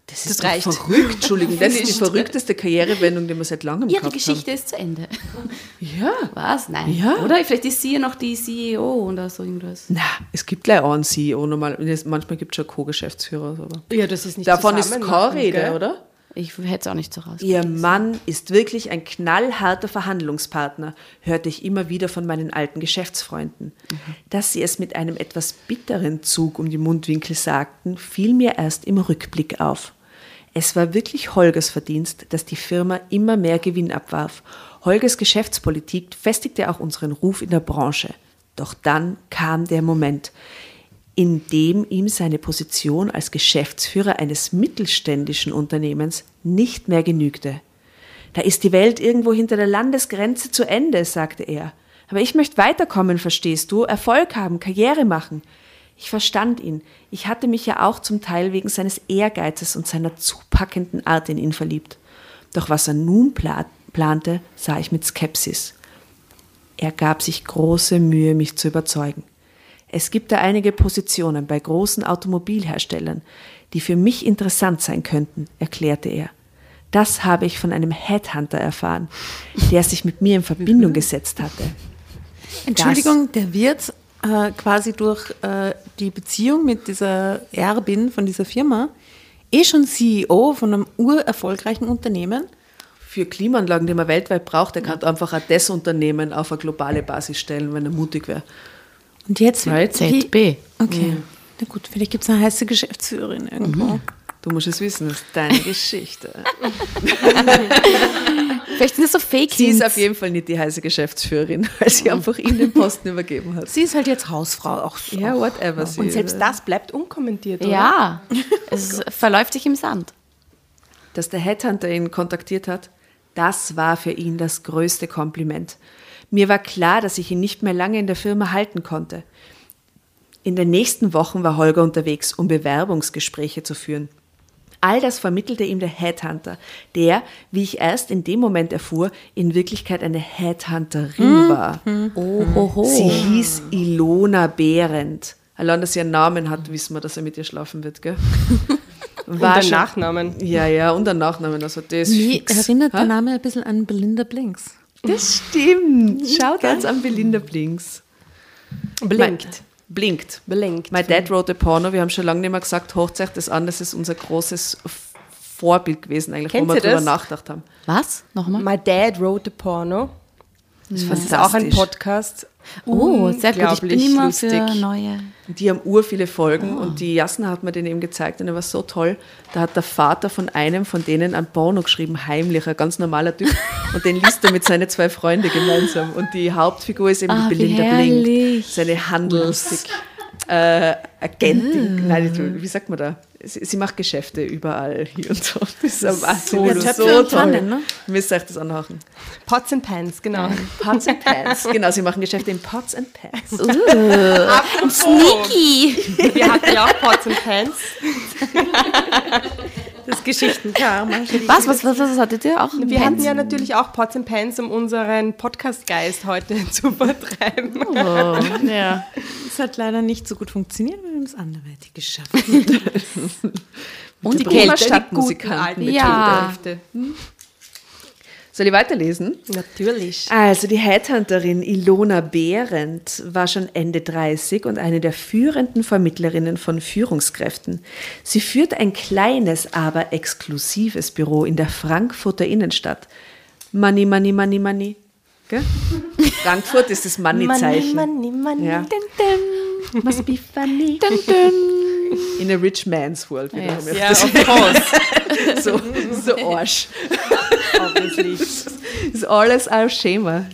Das ist das reicht. verrückt, Entschuldigung. Das ist die verrückteste Karrierewendung, die wir seit langem Ja, die gehabt Geschichte ist zu Ende. haben. Ja. Was? Nein. Ja. Oder vielleicht ist sie ja noch die CEO oder so irgendwas. Na, es gibt gleich einen CEO normal. Manchmal gibt es schon Co-Geschäftsführer. Aber Ja, das ist nicht Davon ist keine Rede, gell? oder? Ich hätte es auch nicht so raus. Ihr Mann ist wirklich ein knallharter Verhandlungspartner, hörte ich immer wieder von meinen alten Geschäftsfreunden. Dass sie es mit einem etwas bitteren Zug um die Mundwinkel sagten, fiel mir erst im Rückblick auf. Es war wirklich Holgers Verdienst, dass die Firma immer mehr Gewinn abwarf. Holgers Geschäftspolitik festigte auch unseren Ruf in der Branche. Doch dann kam der Moment, in dem ihm seine Position als Geschäftsführer eines mittelständischen Unternehmens nicht mehr genügte. Da ist die Welt irgendwo hinter der Landesgrenze zu Ende, sagte er. Aber ich möchte weiterkommen, verstehst du, Erfolg haben, Karriere machen. Ich verstand ihn. Ich hatte mich ja auch zum Teil wegen seines Ehrgeizes und seiner zupackenden Art in ihn verliebt. Doch was er nun pla plante, sah ich mit Skepsis. Er gab sich große Mühe, mich zu überzeugen. Es gibt da einige Positionen bei großen Automobilherstellern, die für mich interessant sein könnten, erklärte er. Das habe ich von einem Headhunter erfahren, der sich mit mir in Verbindung gesetzt hatte. Entschuldigung, der wird äh, quasi durch äh, die Beziehung mit dieser Erbin von dieser Firma eh schon CEO von einem urerfolgreichen Unternehmen. Für Klimaanlagen, die man weltweit braucht, der kann einfach auch das Unternehmen auf eine globale Basis stellen, wenn er mutig wäre. Und jetzt wie- ZB. Okay. Na gut, vielleicht gibt es eine heiße Geschäftsführerin irgendwo. Du musst es wissen, das ist deine Geschichte. [laughs] Vielleicht sind das so Fake Sie ist auf jeden Fall nicht die heiße Geschäftsführerin, weil sie einfach ihm den Posten übergeben hat. Sie ist halt jetzt Hausfrau auch so. Ja, whatever. Sie Und selbst das bleibt unkommentiert, oder? Ja, [laughs] es verläuft sich im Sand. dass der Headhunter ihn kontaktiert hat, das war für ihn das größte Kompliment. Mir war klar, dass ich ihn nicht mehr lange in der Firma halten konnte. In den nächsten Wochen war Holger unterwegs, um Bewerbungsgespräche zu führen. All das vermittelte ihm der Headhunter, der, wie ich erst in dem Moment erfuhr, in Wirklichkeit eine Headhunterin war. Ohoho. Sie hieß Ilona Behrendt. Allein, dass sie einen Namen hat, wissen wir, dass er mit ihr schlafen wird, gell? [laughs] Und War der schon- Nachnamen. ja, ja, und der Nachnamen, also das Mir fix. erinnert der Ha? Name ein bisschen an Belinda Blinks. Das stimmt. Schaut uns an Belinda Blinks. Blinkt. Blinkt. Blinkt. My Dad wrote a Porno. Wir haben schon lange nicht mehr gesagt, hocht euch das an. Das ist unser großes Vorbild gewesen, eigentlich, Kennt wo wir drüber nachgedacht haben. Was? Nochmal? My Dad wrote a Porno. Das ist Das ist auch ein. Podcast. Oh, sehr gut. Ich bin Unglaublich immer lustig. für neue. Die haben ur viele Folgen und die Jasna hat mir den eben gezeigt und er war so toll. Da hat der Vater von einem von denen ein Porno geschrieben, heimlich, ein ganz normaler Typ. [laughs] Und den liest er mit seinen zwei Freunden gemeinsam. Und die Hauptfigur ist eben Ah, die wie Belinda. Blink, seine Handels... Äh, Agentin, nein, nicht, wie sagt man da? Sie, sie macht Geschäfte überall hier und so. Das ist aber so, so, so und Pfannen, toll. ne? Müsst ihr euch das anhaken. Pots and Pans, genau. Pots and Pans. [laughs] Genau, sie machen Geschäfte in Pots and Pans. Sneaky! Wir hatten ja auch Pots and Pans. [laughs] Das Geschichtenkar. Was, was, was, was hattet ihr auch? Wir hatten ja natürlich auch Pots and Pans, um unseren Podcast-Geist heute [laughs] zu vertreiben. Oh, ja. Das hat leider nicht so gut funktioniert, wir haben es anderweitig geschafft. [laughs] Und die Kälte, die guten alten mit Ja. Soll ich weiterlesen? Natürlich. Also die Headhunterin Ilona Behrendt war schon Ende 30 und eine der führenden Vermittlerinnen von Führungskräften. Sie führt ein kleines, aber exklusives Büro in der Frankfurter Innenstadt. Money, money, money, money. Gell? [laughs] Frankfurt ist das Money-Zeichen. Money, money, money. Ja. Dun, Must be funny. dun, dun. In a rich man's world. Ja, das. of course. [laughs] [laughs] So, so [laughs] Arsch. Obviously. [laughs] Ist alles ein Schema.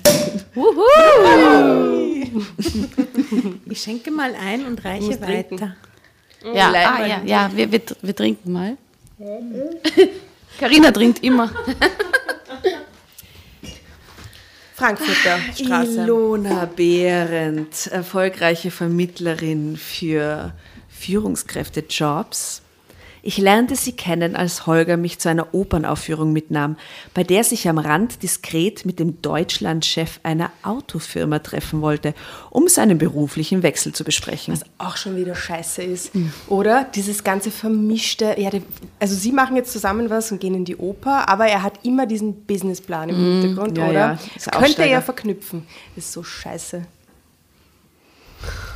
Ich schenke mal ein und reiche weiter. Ja, ah, ja, ja wir, wir, wir trinken mal. Carina trinkt immer. Frankfurter Straße. Ilona Behrendt, erfolgreiche Vermittlerin für Führungskräftejobs. Ich lernte sie kennen, als Holger mich zu einer Opernaufführung mitnahm, bei der sich am Rand diskret mit dem Deutschlandchef einer Autofirma treffen wollte, um seinen beruflichen Wechsel zu besprechen. Was auch schon wieder scheiße ist. Oder dieses ganze vermischte, ja, also sie machen jetzt zusammen was und gehen in die Oper, aber er hat immer diesen Businessplan im Hintergrund, ja, oder? ja, Das ist könnte er ja verknüpfen. Das ist so scheiße.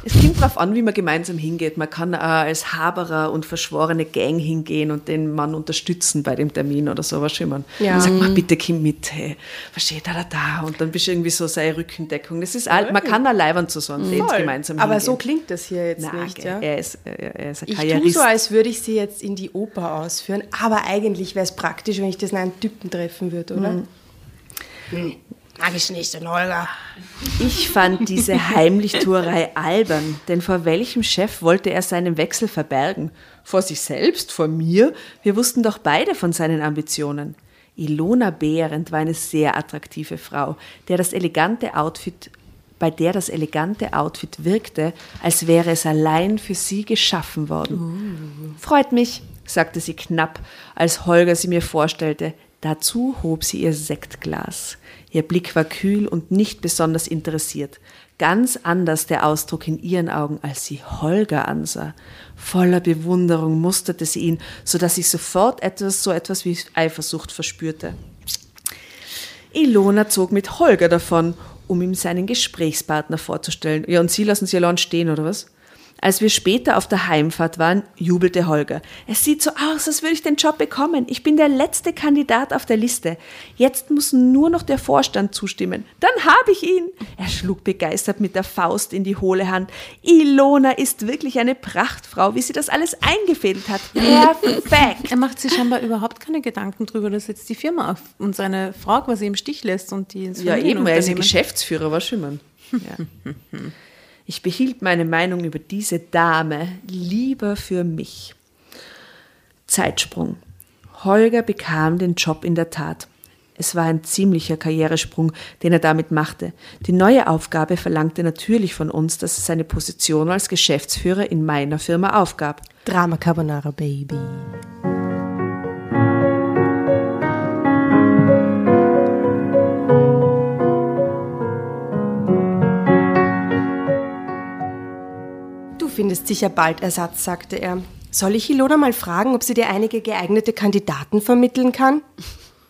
Es kommt darauf an, wie man gemeinsam hingeht. Man kann auch als Haberer und verschworene Gang hingehen und den Mann unterstützen bei dem Termin oder so, was schon man. Ja. Man sagt, mal bitte komm mit, hey, versteht da, da, da. Und dann bist du irgendwie so seine Rückendeckung. Das ist all, man kann da leibern zu so einem Date gemeinsam aber hingehen. so klingt das hier jetzt Nein, nicht, ja? er, ist, er, er ist ein Ich tue so, als würde ich sie jetzt in die Oper ausführen, aber eigentlich wäre es praktisch, wenn ich das in einen Typen treffen würde, oder? Hm. Mag ich nicht, den Holger. Ich fand diese Heimlichtuerei albern, denn vor welchem Chef wollte er seinen Wechsel verbergen? Vor sich selbst, vor mir? Wir wussten doch beide von seinen Ambitionen. Ilona Behrendt war eine sehr attraktive Frau, der das elegante Outfit, bei der das elegante Outfit wirkte, als wäre es allein für sie geschaffen worden. Freut mich, sagte sie knapp, als Holger sie mir vorstellte. Dazu hob sie ihr Sektglas. Ihr Blick war kühl und nicht besonders interessiert. Ganz anders der Ausdruck in ihren Augen, als sie Holger ansah. Voller Bewunderung musterte sie ihn, so dass ich sofort etwas, so etwas wie Eifersucht verspürte. Ilona zog mit Holger davon, um ihm seinen Gesprächspartner vorzustellen. Ja, und Sie lassen sie allein stehen, oder was? Als wir später auf der Heimfahrt waren, jubelte Holger. Es sieht so aus, als würde ich den Job bekommen. Ich bin der letzte Kandidat auf der Liste. Jetzt muss nur noch der Vorstand zustimmen. Dann habe ich ihn. Er schlug begeistert mit der Faust in die hohle Hand. Ilona ist wirklich eine Prachtfrau, wie sie das alles eingefädelt hat. Perfekt. Er macht sich scheinbar überhaupt keine Gedanken darüber, dass jetzt die Firma auf und seine Frau quasi im Stich lässt und die ins Ja, eben, er ist Geschäftsführer, war Schimmern. Ja. [laughs] Ich behielt meine Meinung über diese Dame lieber für mich. Zeitsprung. Holger bekam den Job in der Tat. Es war ein ziemlicher Karrieresprung, den er damit machte. Die neue Aufgabe verlangte natürlich von uns, dass er seine Position als Geschäftsführer in meiner Firma aufgab. Drama Carbonara Baby. Findest sicher bald Ersatz, sagte er. Soll ich Ilona mal fragen, ob sie dir einige geeignete Kandidaten vermitteln kann?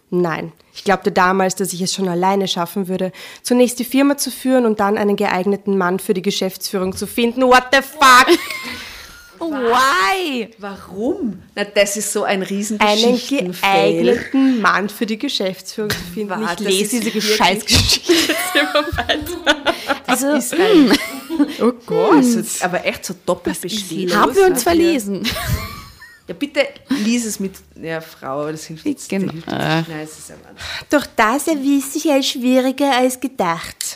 Nein, ich glaubte damals, dass ich es schon alleine schaffen würde, zunächst die Firma zu führen und dann einen geeigneten Mann für die Geschäftsführung zu finden. What the fuck? Why? Warum? Na, das ist so ein riesen einen geeigneten Mann für die Geschäftsführung zu finden. Ich lese ist diese Scheißgeschichte [laughs] immer weiter. Also, Ist ein, Oh Gott. also, aber echt so doppelt bestehen. haben wir uns verlesen? Ja, bitte lies es mit ja, Frau, aber das hilft jetzt. Genau. hilft. Nein, es ist ein Mann. Doch das erwies sich als schwieriger als gedacht.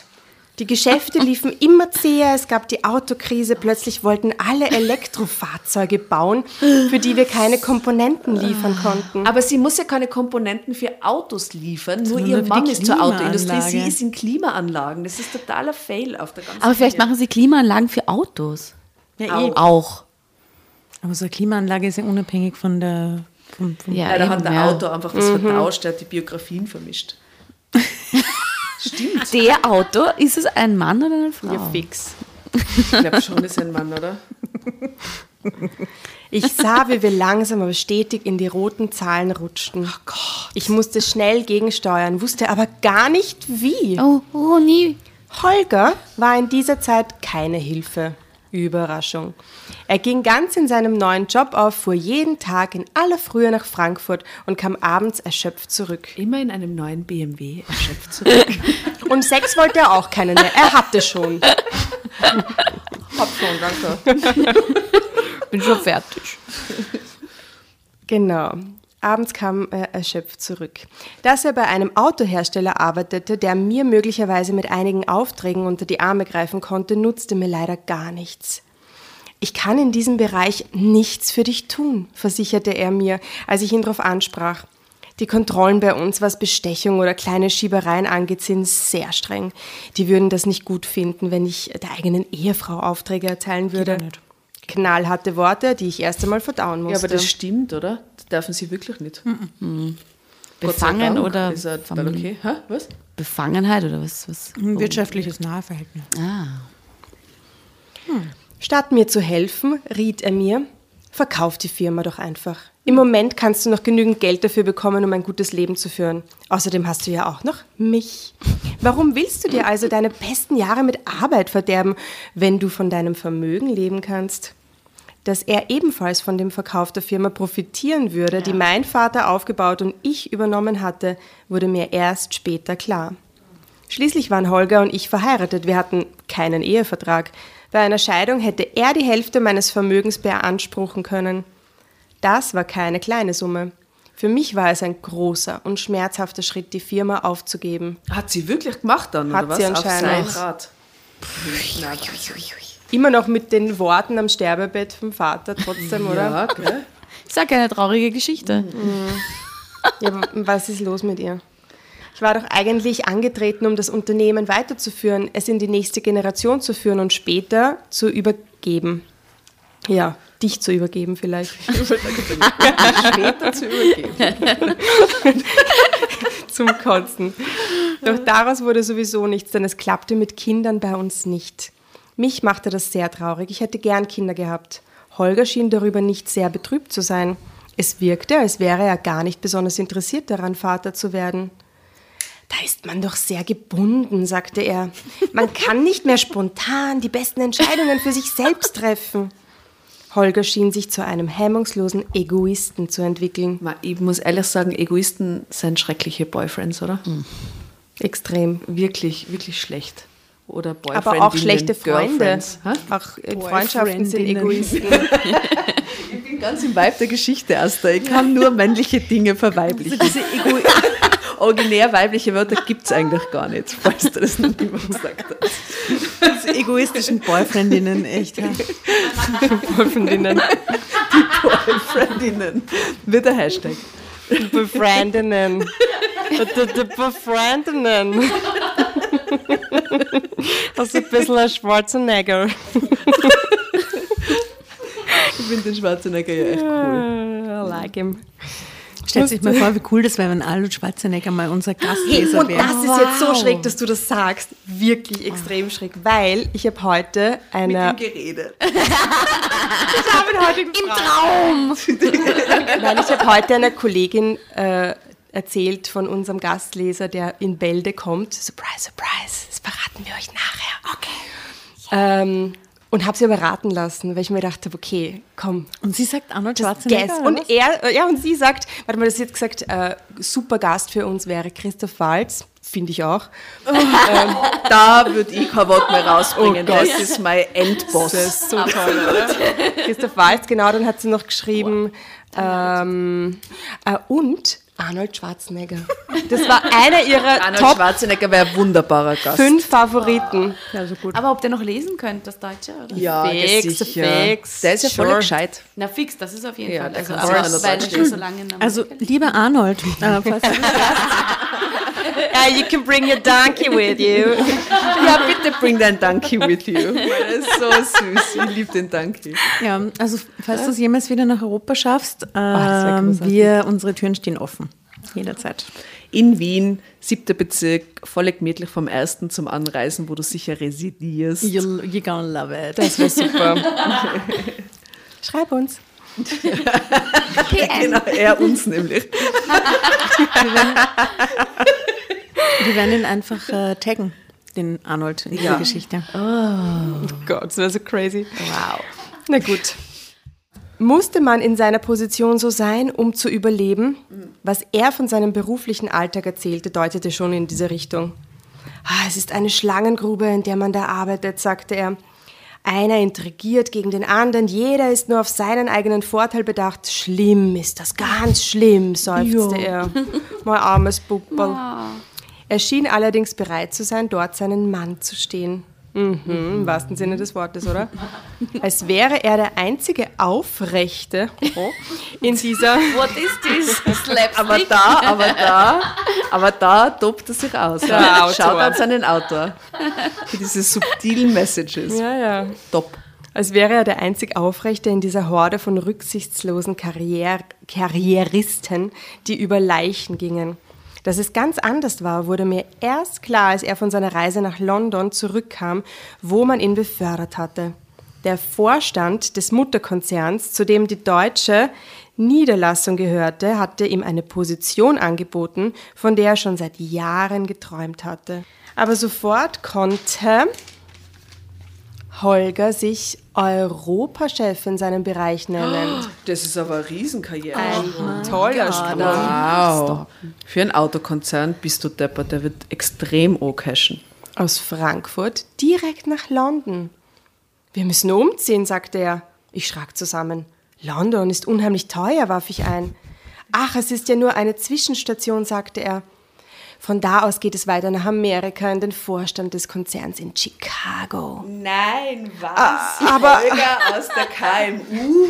Die Geschäfte liefen immer zäher, es gab die Autokrise, plötzlich wollten alle Elektrofahrzeuge bauen, für die wir keine Komponenten liefern konnten. Aber sie muss ja keine Komponenten für Autos liefern, nur Sondern ihr Mann ist zur Autoindustrie, sie ist in Klimaanlagen. Das ist totaler Fail auf der ganzen Aber vielleicht Welt. machen sie Klimaanlagen für Autos. Ja, eh. Auch. Aber so eine Klimaanlage ist ja unabhängig von der. Vom, vom Ja, Ja, da hat der ja. Auto einfach das vertauscht, der hat die Biografien vermischt. [laughs] Stimmt. Der Auto, ist es ein Mann oder eine Frau? Ja, fix. Ich glaube schon, ist ein Mann, oder? Ich sah, wie wir langsam aber stetig in die roten Zahlen rutschten. Oh Gott. Ich musste schnell gegensteuern, wusste aber gar nicht wie. Oh, oh, nie. Holger war in dieser Zeit keine Hilfe. Überraschung. Er ging ganz in seinem neuen Job auf, fuhr jeden Tag in aller Frühe nach Frankfurt und kam abends erschöpft zurück. Immer in einem neuen BMW erschöpft zurück. [laughs] Und Sex wollte er auch keinen mehr. Er hatte schon. Hab schon, danke. Bin schon fertig. Genau. Abends kam er erschöpft zurück. Dass er bei einem Autohersteller arbeitete, der mir möglicherweise mit einigen Aufträgen unter die Arme greifen konnte, nutzte mir leider gar nichts. Ich kann in diesem Bereich nichts für dich tun, versicherte er mir, als ich ihn darauf ansprach. Die Kontrollen bei uns, was Bestechung oder kleine Schiebereien angeht, sind sehr streng. Die würden das nicht gut finden, wenn ich der eigenen Ehefrau Aufträge erteilen würde. Knallharte Worte, die ich erst einmal verdauen musste. Ja, aber das stimmt, oder? Das dürfen sie wirklich nicht. Sei Befangen oder ist er dann okay. Hä? Was? Befangenheit oder was? was? Ein wirtschaftliches Nahverhältnis. Ah. Statt mir zu helfen, riet er mir, verkauf die Firma doch einfach. Im Moment kannst du noch genügend Geld dafür bekommen, um ein gutes Leben zu führen. Außerdem hast du ja auch noch mich. Warum willst du dir also deine besten Jahre mit Arbeit verderben, wenn du von deinem Vermögen leben kannst? Dass er ebenfalls von dem Verkauf der Firma profitieren würde, die mein Vater aufgebaut und ich übernommen hatte, wurde mir erst später klar. Schließlich waren Holger und ich verheiratet. Wir hatten keinen Ehevertrag. Bei einer Scheidung hätte er die Hälfte meines Vermögens beanspruchen können. Das war keine kleine Summe. Für mich war es ein großer und schmerzhafter Schritt, die Firma aufzugeben. Hat sie wirklich gemacht dann, Hat oder was? sie Auf anscheinend. sein Rat. Immer noch mit den Worten am Sterbebett vom Vater trotzdem, oder? Ja, gell? [laughs] Ist ja keine traurige Geschichte. Ja, aber was ist los mit ihr? Ich war doch eigentlich angetreten, um das Unternehmen weiterzuführen, es in die nächste Generation zu führen und später zu übergeben. Ja, dich zu übergeben vielleicht. [laughs] Später zu übergeben. Zum Kotzen. Doch daraus wurde sowieso nichts, denn es klappte mit Kindern bei uns nicht. Mich machte das sehr traurig. Ich hätte gern Kinder gehabt. Holger schien darüber nicht sehr betrübt zu sein. Es wirkte, als wäre er gar nicht besonders interessiert daran, Vater zu werden. Da ist man doch sehr gebunden, sagte er. Man kann nicht mehr spontan die besten Entscheidungen für sich selbst treffen. Holger schien sich zu einem hemmungslosen Egoisten zu entwickeln. Ich muss ehrlich sagen, Egoisten sind schreckliche Boyfriends, oder? Extrem. Wirklich, wirklich schlecht. Oder Boyfriends. Aber auch schlechte Freunde. Auch Freundschaften sind. Egoisten. [laughs] Ich bin ganz im Vibe der Geschichte, Asta. Ich kann nur männliche Dinge verweiblichen. Diese Ego Originär weibliche Wörter gibt es eigentlich gar nicht, falls du das noch niemand gesagt hast. diese egoistischen Boyfriendinnen, echt. Ja. Boyfriendinnen. Boyfriendinnen. Wird der Hashtag. Befriendinnen. Die- die Befriendinnen. Das ist ein bisschen ein Schwarzenegger. Ich finde den Schwarzenegger ja echt cool. I like him. Stellt sich mal vor, wie cool das wäre, wenn Arnold Schwarzenegger mal unser Hey, Gastleser und wäre. das ist jetzt so schräg, dass du das sagst. Wirklich extrem schräg, weil ich [laughs] habe heute eine... Gerede. Im Traum! Nein, ich habe heute einer Kollegin äh, erzählt von unserem Gastleser, der in Bälde kommt. Surprise, surprise, das verraten wir euch nachher. Okay. Ähm, und habe sie aber raten lassen, weil ich mir dachte, okay, komm, Und sie sagt Arnold Guess. Schwarzenegger. oder Und er, äh, ja, und sie sagt, warte mal, das jetzt gesagt, äh, super Gast für uns wäre Christoph Walz, finde ich auch. Da würde ich kein Wort mehr rausbringen. Oh Gott. das ist mein Endboss. Das ist so toll, oder? [laughs] Christoph Walz, genau, dann hat sie noch geschrieben, ähm, äh, und Arnold Schwarzenegger. Das war einer ihrer Arnold Top Schwarzenegger wäre ein wunderbarer Gast. fünf Favoriten. Ja, so gut. Aber ob der noch lesen könnte, das Deutsche, oder? Ja, Fix, sicher. fix. Der ist ja voll Sure. gescheit. Na fix, das ist auf jeden Ja, Fall. Also, er schon so lange Also, lieber Arnold, äh, falls du [laughs] Ja, you can bring your donkey with you. Ja, bitte bring dein Donkey with you. Der ist so süß. Ich liebe den Donkey. Ja, also falls du es jemals wieder nach Europa schaffst, das wär ähm, wir, unsere Türen stehen offen. Jederzeit. In Wien, siebter Bezirk, voll gemütlich vom ersten zum Anreisen, wo du sicher residierst. You're, you're gonna love it. Das wäre super. [laughs] Schreib uns. [laughs] Genau, er uns nämlich. Wir werden ihn einfach äh, taggen. den Arnold in dieser Geschichte. Oh Gott, das wäre so crazy. Wow. Na gut. Musste man in seiner Position so sein, um zu überleben? Was er von seinem beruflichen Alltag erzählte, deutete schon in diese Richtung. Ah, es ist eine Schlangengrube, in der man da arbeitet, sagte er. Einer intrigiert gegen den anderen, jeder ist nur auf seinen eigenen Vorteil bedacht. Schlimm ist das, ganz schlimm, seufzte er. [laughs] Mein armes Pupperl. Er schien allerdings bereit zu sein, dort seinen Mann zu stehen. Mhm, Im wahrsten Sinne des Wortes, oder? [laughs] Als wäre er der einzige Aufrechte oh, in dieser. [laughs] What is this? Slapstick? Aber da, aber da, aber da tobt er sich aus. Autor. Schaut an seinen Autor. Für diese subtilen Messages. Ja, ja. Top. Als wäre er der einzig Aufrechte in dieser Horde von rücksichtslosen Karrier Karrieristen, die über Leichen gingen. Dass es ganz anders war, wurde mir erst klar, als er von seiner Reise nach London zurückkam, wo man ihn befördert hatte. Der Vorstand des Mutterkonzerns, zu dem die deutsche Niederlassung gehörte, hatte ihm eine Position angeboten, von der er schon seit Jahren geträumt hatte. Aber sofort konnte Holger sich Europachef in seinem Bereich nennen. [gasps] Das ist aber eine Riesenkarriere. Ein toller Sprung. Wow. Für einen Autokonzern bist du deppert, der wird extrem cashen. Aus Frankfurt direkt nach London. Wir müssen umziehen, sagte er. Ich schrak zusammen. London ist unheimlich teuer, warf ich ein. Ach, es ist ja nur eine Zwischenstation, sagte er. Von da aus geht es weiter nach Amerika in den Vorstand des Konzerns in Chicago. Nein, was? aber- Holger aus der KMU?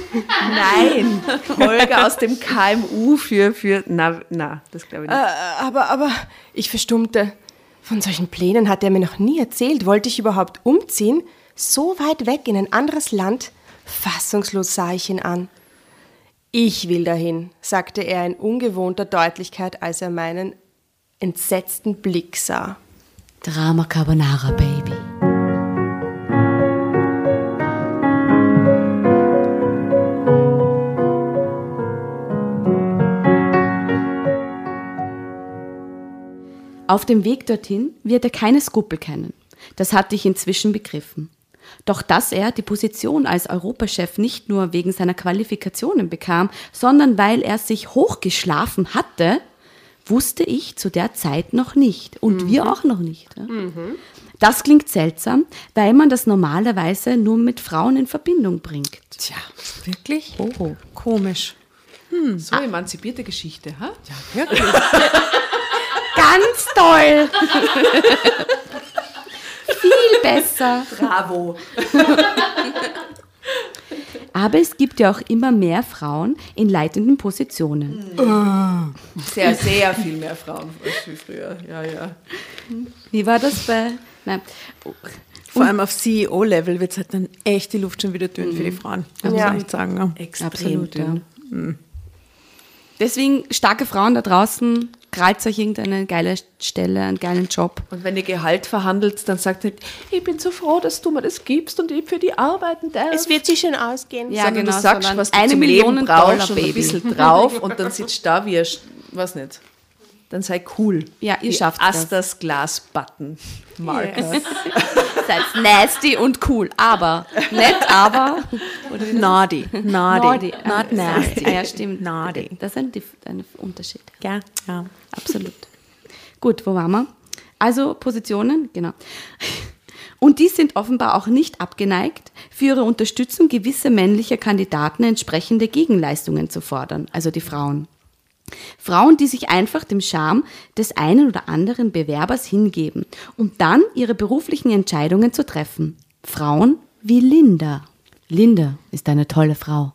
Nein, Holger aus dem KMU für, für na, na, das glaube ich nicht. Äh, aber, aber, ich verstummte. Von solchen Plänen hat er mir noch nie erzählt. Wollte ich überhaupt umziehen? So weit weg in ein anderes Land? Fassungslos sah ich ihn an. Ich will dahin, sagte er in ungewohnter Deutlichkeit, als er meinen entsetzten Blick sah. Drama Carbonara, Baby. Auf dem Weg dorthin wird er keine Skrupel kennen. Das hatte ich inzwischen begriffen. Doch dass er die Position als Europachef nicht nur wegen seiner Qualifikationen bekam, sondern weil er sich hochgeschlafen hatte, wusste ich zu der Zeit noch nicht und wir auch noch nicht. ja. Das klingt seltsam, weil man das normalerweise nur mit Frauen in Verbindung bringt. Tja, wirklich? Oh. Komisch. So emanzipierte Geschichte, ha? Wirklich? [laughs] Ganz toll! [laughs] Viel besser. Bravo. [laughs] Aber es gibt ja auch immer mehr Frauen in leitenden Positionen. Sehr, sehr viel mehr Frauen als wie früher. Ja, ja. Wie war das bei. Nein. Vor allem auf CEO-Level wird es halt dann echt die Luft schon wieder dünn für die Frauen. Das muss Ja. echt sagen. Ja. Extrem Absolut, ja. dünn. Deswegen, starke Frauen da draußen, krallt euch irgendeine geile Stelle, einen geilen Job. Und wenn ihr Gehalt verhandelt, dann sagt nicht, ich bin so froh, dass du mir das gibst und ich für die arbeiten darf. Es wird sich schon ausgehen. Ja, sondern genau, du sagst, was du eine zum Million Leben Dollar, brauchst und ein bisschen drauf und dann [laughs] sitzt da wie ein, was nicht, dann sei cool. Ja, ihr Wie schafft das. Astas Glas-Button. Marker. [laughs] Seid nasty und cool, aber nett, aber Naughty. Naughty. naughty. Not nasty. Ah, ja, stimmt. Naughty. Das ist ein, ein Unterschied. Ja, ja. Absolut. Gut, wo waren wir? Also Positionen, genau. Und die sind offenbar auch nicht abgeneigt, für ihre Unterstützung gewisse männliche Kandidaten entsprechende Gegenleistungen zu fordern, also die Frauen. Frauen, die sich einfach dem Charme des einen oder anderen Bewerbers hingeben, um dann ihre beruflichen Entscheidungen zu treffen. Frauen wie Linda. Linda ist eine tolle Frau,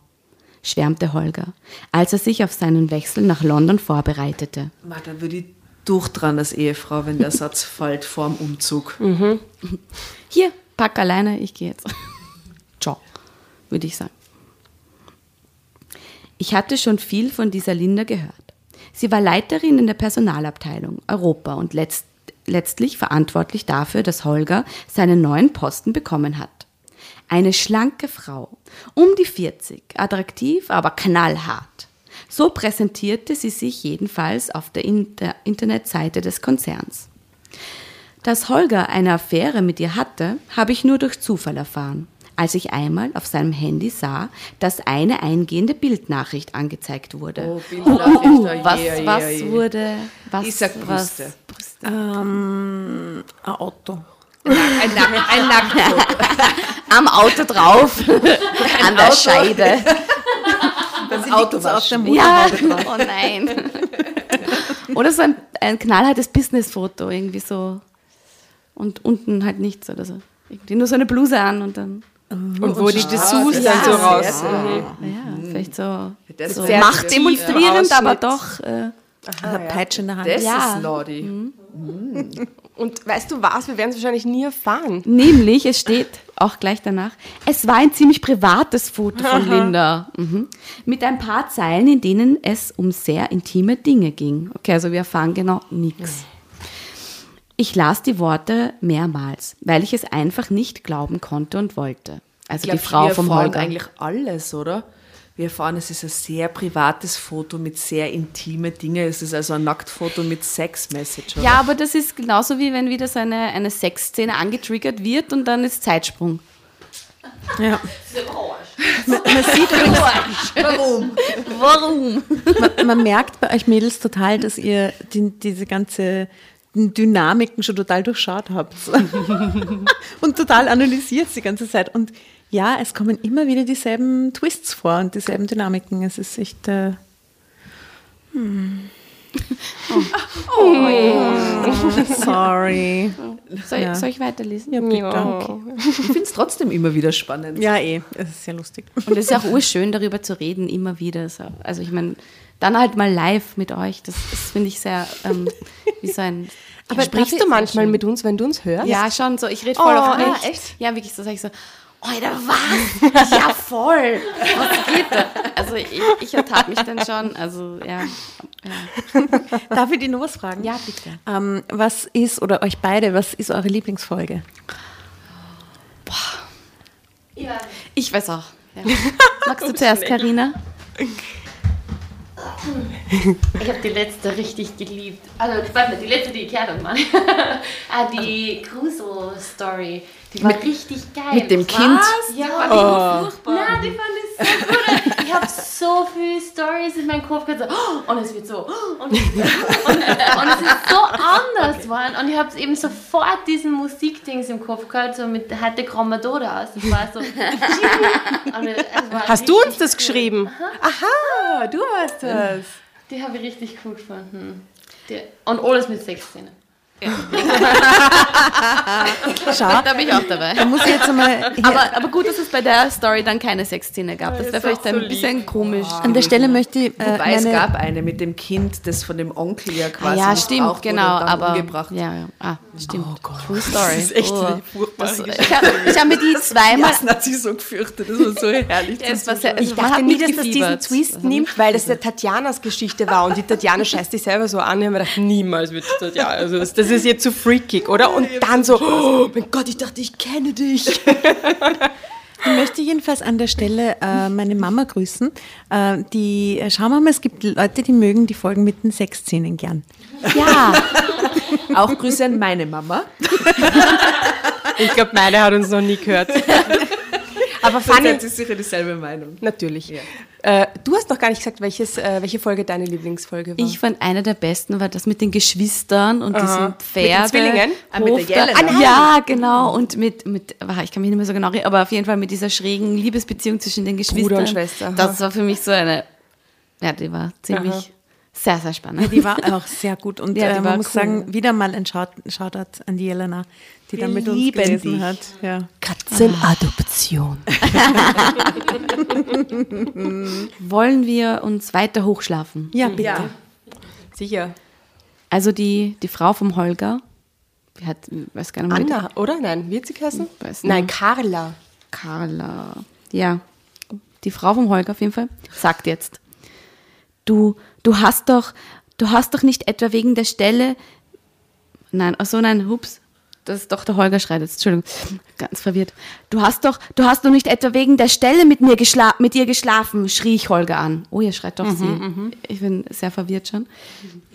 schwärmte Holger, als er sich auf seinen Wechsel nach London vorbereitete. Da würde ich durchdran als Ehefrau, wenn der [laughs] Satz fällt vorm Umzug. Hier, pack alleine, ich gehe jetzt. [laughs] Ciao, würde ich sagen. Ich hatte schon viel von dieser Linda gehört. Sie war Leiterin in der Personalabteilung Europa und letzt, letztlich verantwortlich dafür, dass Holger seinen neuen Posten bekommen hat. Eine schlanke Frau, um die 40, attraktiv, aber knallhart. So präsentierte sie sich jedenfalls auf der Inter Internetseite des Konzerns. Dass Holger eine Affäre mit ihr hatte, habe ich nur durch Zufall erfahren, als ich einmal auf seinem Handy sah, dass eine eingehende Bildnachricht angezeigt wurde. Oh, Bildnachricht, oh, was, je, oh je, was oh je. wurde, was, Ich sag was, Brüste. Ähm, ein Auto. Ein, Nack, ein Nacktfoto. [laughs] am Auto drauf, an der Auto. Scheide. Das Auto auf der waschen. Ja, drauf. oh nein. [laughs] Oder so ein, ein knallhartes Businessfoto, irgendwie so. Und unten halt nichts oder so. Irgendwie nur so eine Bluse an und dann, Und wo die Dessous das dann so raus. ja, vielleicht so, Das so machtdemonstrierend, aber doch. Äh, Eine Peitsche in der Hand. Das Ja. ist naughty. Und weißt du was, wir werden es wahrscheinlich nie erfahren. Nämlich, es steht auch gleich danach, es war ein ziemlich privates Foto von Linda. Mhm. Mit ein paar Zeilen, in denen es um sehr intime Dinge ging. Okay, also wir erfahren genau nichts. Ich las die Worte mehrmals, weil ich es einfach nicht glauben konnte und wollte. Also Ich die glaub, Frau wir vom erfahren Holger. eigentlich alles, oder? Wir erfahren, es ist ein sehr privates Foto mit sehr intime Dinge. Es ist also ein Nacktfoto mit Sex-Message? Ja, aber das ist genauso wie wenn wieder so eine, eine Sexszene angetriggert wird und dann ist Zeitsprung. Ja. Man, man sieht übrigens, Warum? Warum? man, man merkt bei euch Mädels total, dass ihr die, diese ganze Dynamiken schon total durchschaut habt. [laughs] und total analysiert die ganze Zeit. Und ja, es kommen immer wieder dieselben Twists vor und dieselben Dynamiken. Es ist echt. Äh, hm. Sorry. Soll, Ja. soll ich weiterlesen? Ja, bitte. Ja. Ich finde es trotzdem immer wieder spannend. Ja, eh. Es ist sehr lustig. Und es ist auch urschön, darüber zu reden, immer wieder. So. Also ich meine, dann halt mal live mit euch. Das, das finde ich sehr, ähm, wie so ein... [laughs] Aber sprichst du manchmal mit uns, wenn du uns hörst? Ja, schon so. Ich rede voll Oh, auf echt? Echt? Ja, wirklich so sage ich so, Alter, was? [laughs] Ja, voll. Was geht da? Also ich, ich ertappe mich dann schon. Also ja. ja. Darf ich dir noch was fragen? Ja, bitte. Ähm, was ist, oder euch beide, was ist eure Lieblingsfolge? Ich weiß auch. Ja. [laughs] Magst du zuerst, Karina? Ich habe die letzte richtig geliebt. Also, warte mal, die letzte, die ich gehört habe, Mann. ah, die Crusoe-Story. Die war richtig geil. Mit dem Was? Kind? Ja, Oh. Nein, die fand ich so gut. Ich habe so viele Stories in meinem Kopf gehabt. So, oh, und es wird so. oh, Und, es wird so, und, und es ist so anders geworden. Und ich habe eben sofort diesen Musikdings im Kopf gehabt, so mit hatte Grammadora aus. Das war so. [laughs] War Hast du uns das cool. geschrieben? Aha, du hast das. Die habe ich richtig cool gefunden. Die, und alles mit Sexszenen. [laughs] Schau, Da bin ich auch dabei. da muss ich jetzt einmal Aber, aber gut, dass es bei der Story dann keine Sexszene gab. Das wäre vielleicht ein bisschen komisch. an der Stelle möchte ich äh, Wobei es gab eine mit dem Kind, das von dem Onkel ja quasi ja, stimmt, wurde genau. Aber umgebracht. ja, ja. Ah, stimmt. True Story. Das ist echt oh. eine furchtbare das, ich habe hab mir die zweimal. Das hat sie so gefürchtet, das war so herrlich. Ja, es war sehr, Ich dachte nie, dass das diesen Twist nimmt, weil das ja Tatjanas Geschichte war und die Tatjana scheißt sich selber so an. Ich habe mir gedacht, niemals wird das Tatjana. Also das, das ist jetzt zu freakig, oder? Und dann so, oh mein Gott, ich dachte, ich kenne dich. [laughs] ich möchte jedenfalls an der Stelle äh, meine Mama grüßen. Äh, die, äh, schauen wir mal, es gibt Leute, die mögen die Folgen mit den Sexszenen gern. Ja, [laughs] Auch Grüße an meine Mama. [laughs] Ich glaube, meine hat uns noch nie gehört. Aber Fanny hat sie sicher dieselbe Meinung. natürlich. Äh, du hast noch gar nicht gesagt, welches, äh, welche Folge deine Lieblingsfolge war. ich fand eine der besten war das mit den Geschwistern und diesen Pferden. Zwillingen? Ah, mit der Jelena. Ah, ja, genau. Und mit, mit, ah, ich kann mich nicht mehr so genau erinnern, aber auf jeden Fall mit dieser schrägen Liebesbeziehung zwischen den Geschwistern. und Schwester, aha. Das war für mich so eine, ja, die war ziemlich, Aha. Sehr, sehr spannend. Die war auch sehr gut und Ja, äh, man muss cool. sagen, wieder mal ein Shout- Shoutout an die Jelena, die Wir da mit uns lieben gelesen dich. hat. Ja. Katzenadoption. [laughs] Wollen wir uns weiter hochschlafen? ja, bitte. Ja. Sicher. Also die, die Frau vom Holger, die hat, weiß gar nicht mehr, Anna, oder? Nein, wird sie heißen? Nein. Carla. Carla. Ja, die Frau vom Holger auf jeden Fall sagt jetzt, du, du hast doch, du hast doch nicht etwa wegen der Stelle, nein, ach so, nein, hups, das ist doch der Holger schreit jetzt, Entschuldigung, ganz verwirrt. Du hast doch, du hast doch nicht etwa wegen der Stelle mit mir geschla mit ihr geschlafen, schrie ich Holger an. Oh, ihr schreit doch sie. Ich bin sehr verwirrt schon.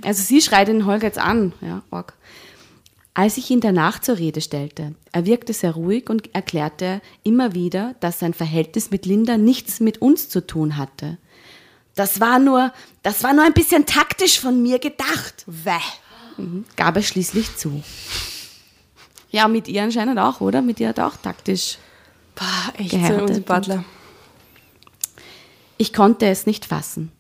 Also sie schreit den Holger jetzt an, ja, org. Als ich ihn danach zur Rede stellte, er wirkte sehr ruhig und erklärte immer wieder, dass sein Verhältnis mit Linda nichts mit uns zu tun hatte. Das war nur, das war nur ein bisschen taktisch von mir gedacht. Wäh. Mhm, gab er schließlich zu. Ja, mit ihr anscheinend auch, oder? Mit ihr hat er auch taktisch. Boah, echt so Geheiratet und- Butler. Ich konnte es nicht fassen.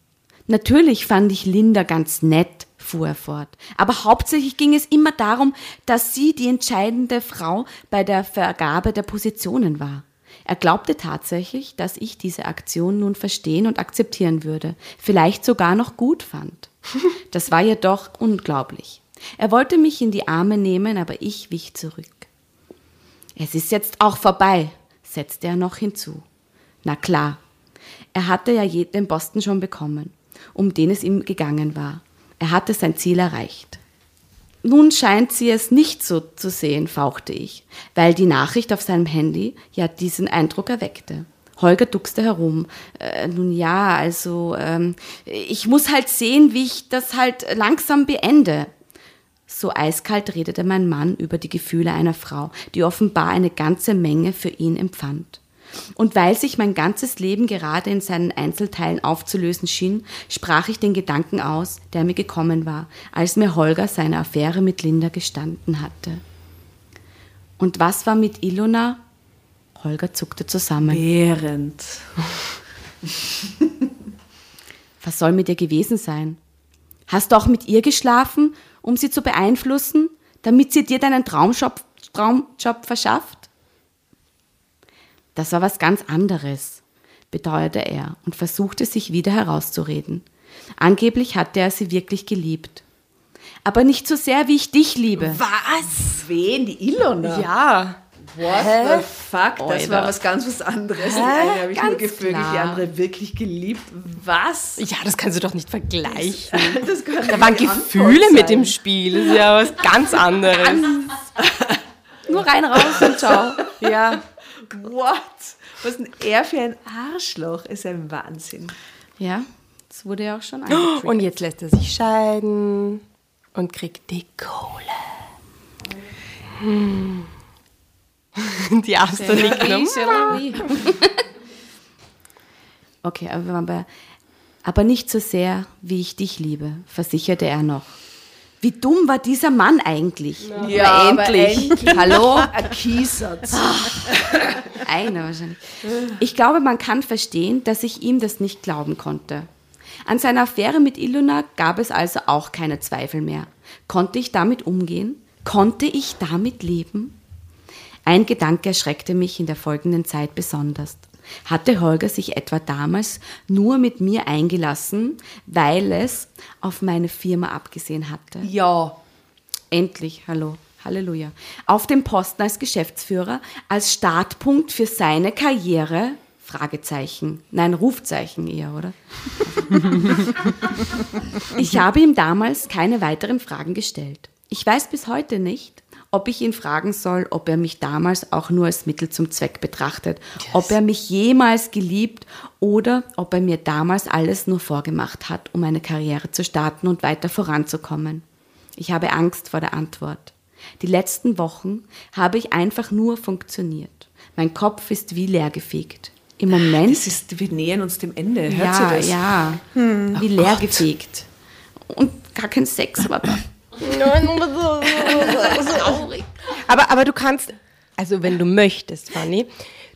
Natürlich fand ich Linda ganz nett, fuhr er fort. Aber hauptsächlich ging es immer darum, dass sie die entscheidende Frau bei der Vergabe der Positionen war. Er glaubte tatsächlich, dass ich diese Aktion nun verstehen und akzeptieren würde, vielleicht sogar noch gut fand. [laughs] Das war jedoch unglaublich. Er wollte mich in die Arme nehmen, aber ich wich zurück. Es ist jetzt auch vorbei, setzte er noch hinzu. Na klar, er hatte ja den Posten schon bekommen, um den es ihm gegangen war. Er hatte sein Ziel erreicht. Nun scheint sie es nicht so zu sehen, fauchte ich, weil die Nachricht auf seinem Handy ja diesen Eindruck erweckte. Holger duckste herum. Äh, nun ja, also ähm, ich muss halt sehen, wie ich das halt langsam beende. So eiskalt redete mein Mann über die Gefühle einer Frau, die offenbar eine ganze Menge für ihn empfand. Und weil sich mein ganzes Leben gerade in seinen Einzelteilen aufzulösen schien, sprach ich den Gedanken aus, der mir gekommen war, als mir Holger seine Affäre mit Linda gestanden hatte. Und was war mit Ilona? Holger zuckte zusammen. Während. Was soll mit ihr gewesen sein? Hast du auch mit ihr geschlafen, um sie zu beeinflussen, damit sie dir deinen Traumjob, Traumjob verschafft? Das war was ganz anderes, beteuerte er und versuchte sich wieder herauszureden. Angeblich hatte er sie wirklich geliebt. Aber nicht so sehr, wie ich dich liebe. Was? Wen? Die Ilona? Ja. What the fuck? Das Alter. war was ganz was anderes. Die eine habe ich nur Ganz gevögelt, die andere wirklich geliebt. Was? Ja, das kannst du doch nicht vergleichen. Das [laughs] kann Da waren Gefühle mit im Spiel. Das ist ja was ganz anderes. Nur rein raus und ciao. Ja. What? Was ist denn er für ein Arschloch? Ist ein Wahnsinn. Ja, das wurde ja auch schon angetriggert. Und jetzt lässt er sich scheiden und kriegt die Kohle. Hm. [laughs] Die nickt nur. Okay, aber, aber nicht so sehr, wie ich dich liebe, versicherte er noch. Wie dumm war dieser Mann eigentlich? Ja, aber endlich. endlich. Hallo? [laughs] Ein Kiesatz. Einer wahrscheinlich. Ich glaube, man kann verstehen, dass ich ihm das nicht glauben konnte. An seiner Affäre mit Ilona gab es also auch keine Zweifel mehr. Konnte ich damit umgehen? Konnte ich damit leben? Ein Gedanke erschreckte mich in der folgenden Zeit besonders. Hatte Holger sich etwa damals nur mit mir eingelassen, weil es auf meine Firma abgesehen hatte? Ja. Endlich, hallo, Halleluja. Auf dem Posten als Geschäftsführer, als Startpunkt für seine Karriere, Fragezeichen, nein, Rufzeichen eher, oder? [laughs] ich habe ihm damals keine weiteren Fragen gestellt. Ich weiß bis heute nicht, ob ich ihn fragen soll, ob er mich damals auch nur als Mittel zum Zweck betrachtet, ob er mich jemals geliebt oder ob er mir damals alles nur vorgemacht hat, um eine Karriere zu starten und weiter voranzukommen. Ich habe Angst vor der Antwort. Die letzten Wochen habe ich einfach nur funktioniert. Mein Kopf ist wie leergefegt. Im Moment Das ist, wir nähern uns dem Ende. Hört ja, das? ja, wie leergefegt. Und gar kein Sex, aber [laughs] Aber, aber du kannst, also wenn du möchtest, Fanny,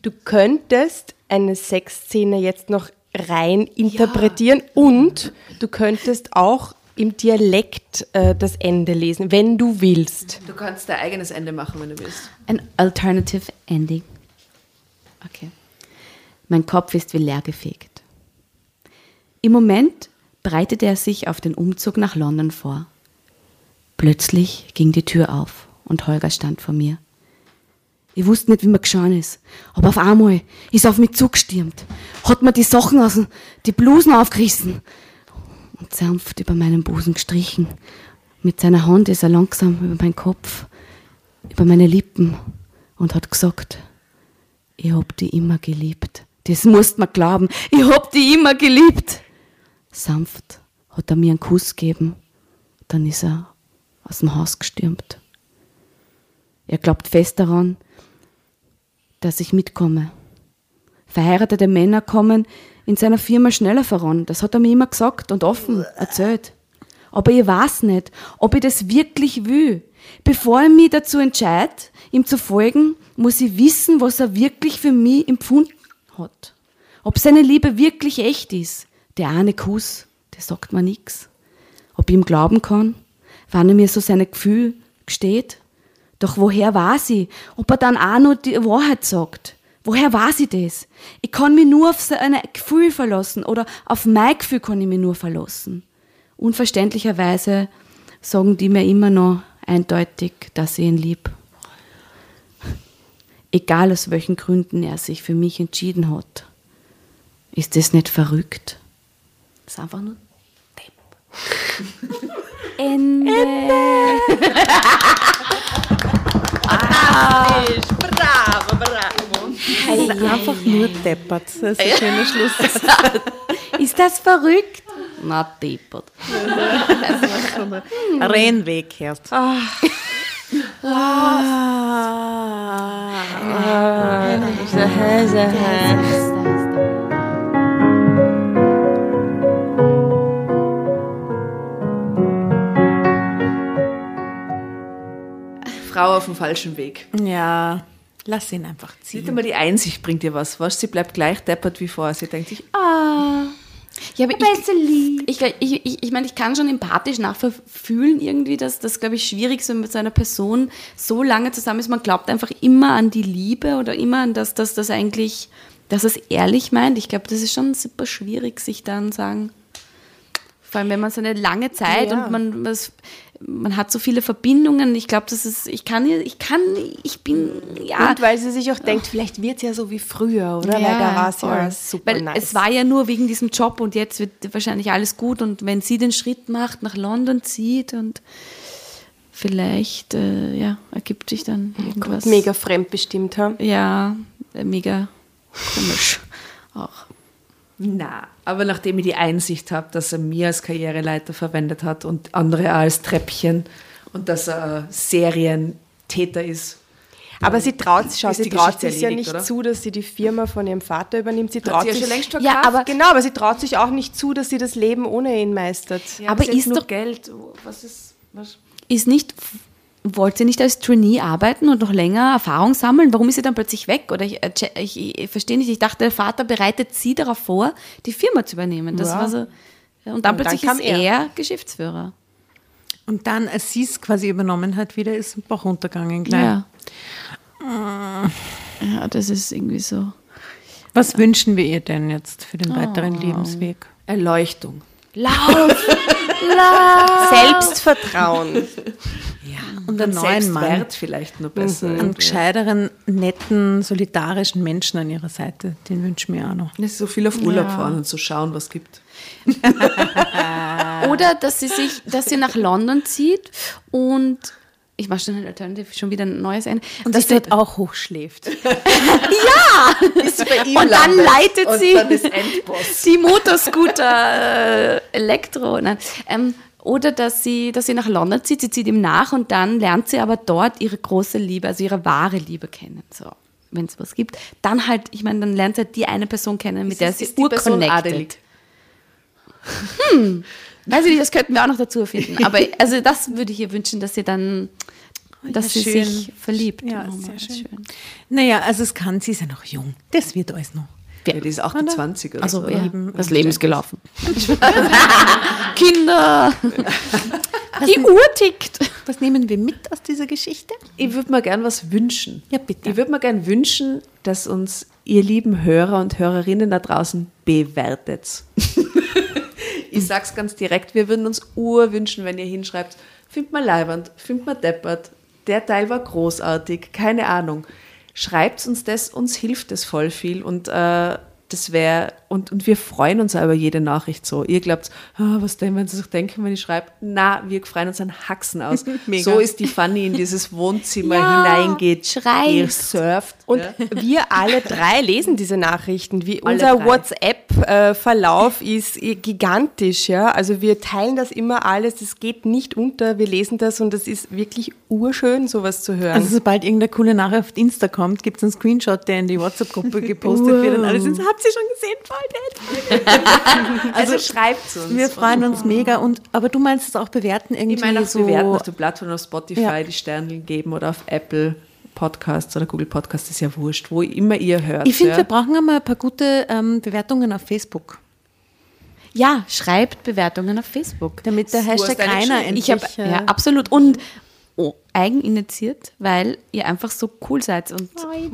du könntest eine Sexszene jetzt noch rein interpretieren und du könntest auch im Dialekt äh, das Ende lesen, wenn du willst. Du kannst dein eigenes Ende machen, wenn du willst. Ein Alternative Ending. Okay. Mein Kopf ist wie leergefegt. Im Moment bereitet er sich auf den Umzug nach London vor. Plötzlich ging die Tür auf und Holger stand vor mir. Ich wusste nicht, wie mir geschehen ist, aber auf einmal ist er auf mich zugestürmt, hat mir die Sachen aus, die Blusen aufgerissen und sanft über meinen Busen gestrichen. Mit seiner Hand ist er langsam über meinen Kopf, über meine Lippen und hat gesagt, ich hab die immer geliebt. Das musst mir glauben, ich hab die immer geliebt. Sanft hat er mir einen Kuss gegeben, dann ist er aus dem Haus gestürmt. Er glaubt fest daran, dass ich mitkomme. Verheiratete Männer kommen in seiner Firma schneller voran. Das hat er mir immer gesagt und offen erzählt. Aber ich weiß nicht, ob ich das wirklich will. Bevor ich mich dazu entscheide, ihm zu folgen, muss ich wissen, was er wirklich für mich empfunden hat. Ob seine Liebe wirklich echt ist. Der eine Kuss, der sagt mir nichts. Ob ich ihm glauben kann, wann er mir so seine Gefühle gesteht. Doch woher weiß ich, ob er dann auch noch die Wahrheit sagt? Woher weiß ich das? Ich kann mich nur auf seine Gefühle verlassen oder auf mein Gefühl kann ich mich nur verlassen. Unverständlicherweise sagen die mir immer noch eindeutig, dass ich ihn lieb. Egal aus welchen Gründen er sich für mich entschieden hat. Ist das nicht verrückt? Das ist einfach nur Depp. [laughs] Ende. Bravo, bravo. Das ist einfach nur deppert. Das ist ein schöner Schluss. Ist das verrückt? Na, deppert. Rennweg hört. Frau auf dem falschen Weg. Ja, lass ihn einfach Sieht ziehen. einmal, die Einsicht bringt ihr was. Was? Sie bleibt gleich deppert wie vorher. Sie denkt sich, ah, Ja, aber ich, ich, ich, ich, ich meine, ich kann schon empathisch nachfühlen irgendwie, dass das, glaube ich, schwierig ist, wenn man mit so einer Person so lange zusammen ist. Man glaubt einfach immer an die Liebe oder immer an das, dass das eigentlich, dass es ehrlich meint. Ich glaube, das ist schon super schwierig, sich dann sagen, vor allem wenn man so eine lange Zeit Ja. und man, was, man hat so viele Verbindungen. Ich glaube, das ist, ich kann, ich kann, ich bin, ja. Und weil sie sich auch denkt, vielleicht wird es ja so wie früher, oder? weil da war es ja super Weil nice. es war ja nur wegen diesem Job und jetzt wird wahrscheinlich alles gut und wenn sie den Schritt macht, nach London zieht und vielleicht, äh, ja, ergibt sich dann irgendwas. mega fremdbestimmt haben. Ja, mega komisch auch. Na. Aber nachdem ich die Einsicht habe, dass er mir als Karriereleiter verwendet hat und andere auch als Treppchen und dass er Serientäter ist. Aber sie traut, schau, sie traut sich ja nicht oder? zu, dass sie die Firma von ihrem Vater übernimmt. Sie Hat traut sie ja sich schon längst Ja, verkauft. aber- Genau, aber sie traut sich auch nicht zu, dass sie das Leben ohne ihn meistert. Ja, aber ist doch- Geld. Was ist, was? Ist nicht, wollt sie nicht als Trainee arbeiten und noch länger Erfahrung sammeln? Warum ist sie dann plötzlich weg? Oder ich, äh, ich, ich verstehe nicht, ich dachte, der Vater bereitet sie darauf vor, die Firma zu übernehmen. Das Ja. war so. Ja, und dann Und dann plötzlich kam ist er. er Geschäftsführer. Und dann, als sie es quasi übernommen hat, wieder ist ein Bach runtergegangen. Gleich. Ja. Ja, das ist irgendwie so. Was wünschen wir ihr denn jetzt für den weiteren Lebensweg? Erleuchtung. Lauf! [laughs] Selbstvertrauen. Und einen neuen Mann. Vielleicht noch besser. Einen gescheiteren, netten, solidarischen Menschen an ihrer Seite. Den wünschen wir auch noch. Nicht so viel auf Urlaub fahren und so schauen, was gibt. [laughs] Oder dass sie sich, dass sie nach London zieht und ich mache schon Alternative, schon wieder ein neues ein. Und dass sie dort auch hochschläft. [laughs] Bis bei ihm Und dann leitet und sie- dann die Motorscooter äh, Elektro. Nein. Ähm, oder dass sie, dass sie nach London zieht, sie zieht ihm nach und dann lernt sie aber dort ihre große Liebe, also ihre wahre Liebe kennen. So, wenn es was gibt. Dann halt, ich meine, dann lernt sie halt die eine Person kennen, mit der sie ist die Person urconnected. adelig. Weiß ich nicht, das könnten wir auch noch dazu erfinden. [laughs] Aber also das würde ich ihr wünschen, dass sie dann, dass ja, sie schön. sich verliebt. Ja, Oh, sehr Mann, schön. Naja, also es kann, sie ist ja noch jung. Das wird alles noch. Ja, die ist 28 oder, Also, so. ja, das Leben ist gelaufen. [laughs] [laughs] Kinder! Die Uhr tickt. was nehmen wir mit aus dieser Geschichte? Ich würde mir gern was wünschen. Ja, bitte. Ich würde mir gern wünschen, dass uns ihr lieben Hörer und Hörerinnen da draußen bewertet. Ich sag's ganz direkt, wir würden uns urwünschen, wenn ihr hinschreibt, findet mal leibend, findet mal deppert, der Teil war großartig, keine Ahnung. Schreibt uns das, uns hilft das voll viel und äh, das wäre, und, und wir freuen uns auch über jede Nachricht so. Ihr glaubt, ah, was denn, wenn sie sich denken, wenn ich schreibe? Na, wir freuen uns an Haxen aus. [laughs] So ist die Fanny in dieses Wohnzimmer Ja, hineingeht, schreit. ihr surft Und Ja. wir alle drei lesen diese Nachrichten. Wie Alle unser. WhatsApp-Verlauf ist gigantisch, ja. Also wir teilen das immer alles, das geht nicht unter, wir lesen das und das ist wirklich urschön, sowas zu hören. Also sobald irgendeine coole Nachricht auf Insta kommt, gibt es einen Screenshot, der in die WhatsApp-Gruppe gepostet wird und alle sind so, habt ihr schon gesehen? Voll nett. Also, schreibt uns. Wir freuen uns mega. Und, aber du meinst es auch bewerten irgendwie Ich meine, auch so. bewerten auf der Plattform, auf Spotify, Ja. die Sterne geben oder auf Apple Podcasts oder Google Podcasts, ist ja wurscht, wo immer ihr hört. ich finde, ja. wir brauchen einmal ein paar gute ähm, Bewertungen auf Facebook, Ja, schreibt Bewertungen auf Facebook. damit der hast Hashtag geschrieben. endlich... Ich habe äh, ja absolut und eigeninitiiert, weil ihr einfach so cool seid und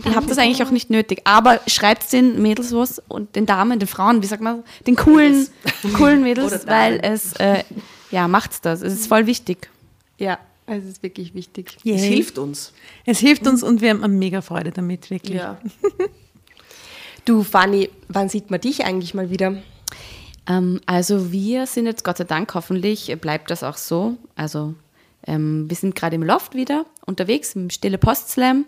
ihr habt das eigentlich auch nicht nötig. Aber schreibt den Mädels was und den Damen, den Frauen, wie sagt man, den coolen, coolen [laughs] Mädels, weil es äh, ja macht's das. Es ist voll wichtig. ja, es ist wirklich wichtig. yay. Es hilft uns. Es hilft uns und wir haben mega Freude damit, wirklich. Ja. Du, Fanny, wann sieht man dich eigentlich mal wieder? Ähm, also wir sind jetzt Gott sei Dank, hoffentlich bleibt das auch so. Also ähm, wir sind gerade im Loft wieder unterwegs im Stille Post Slam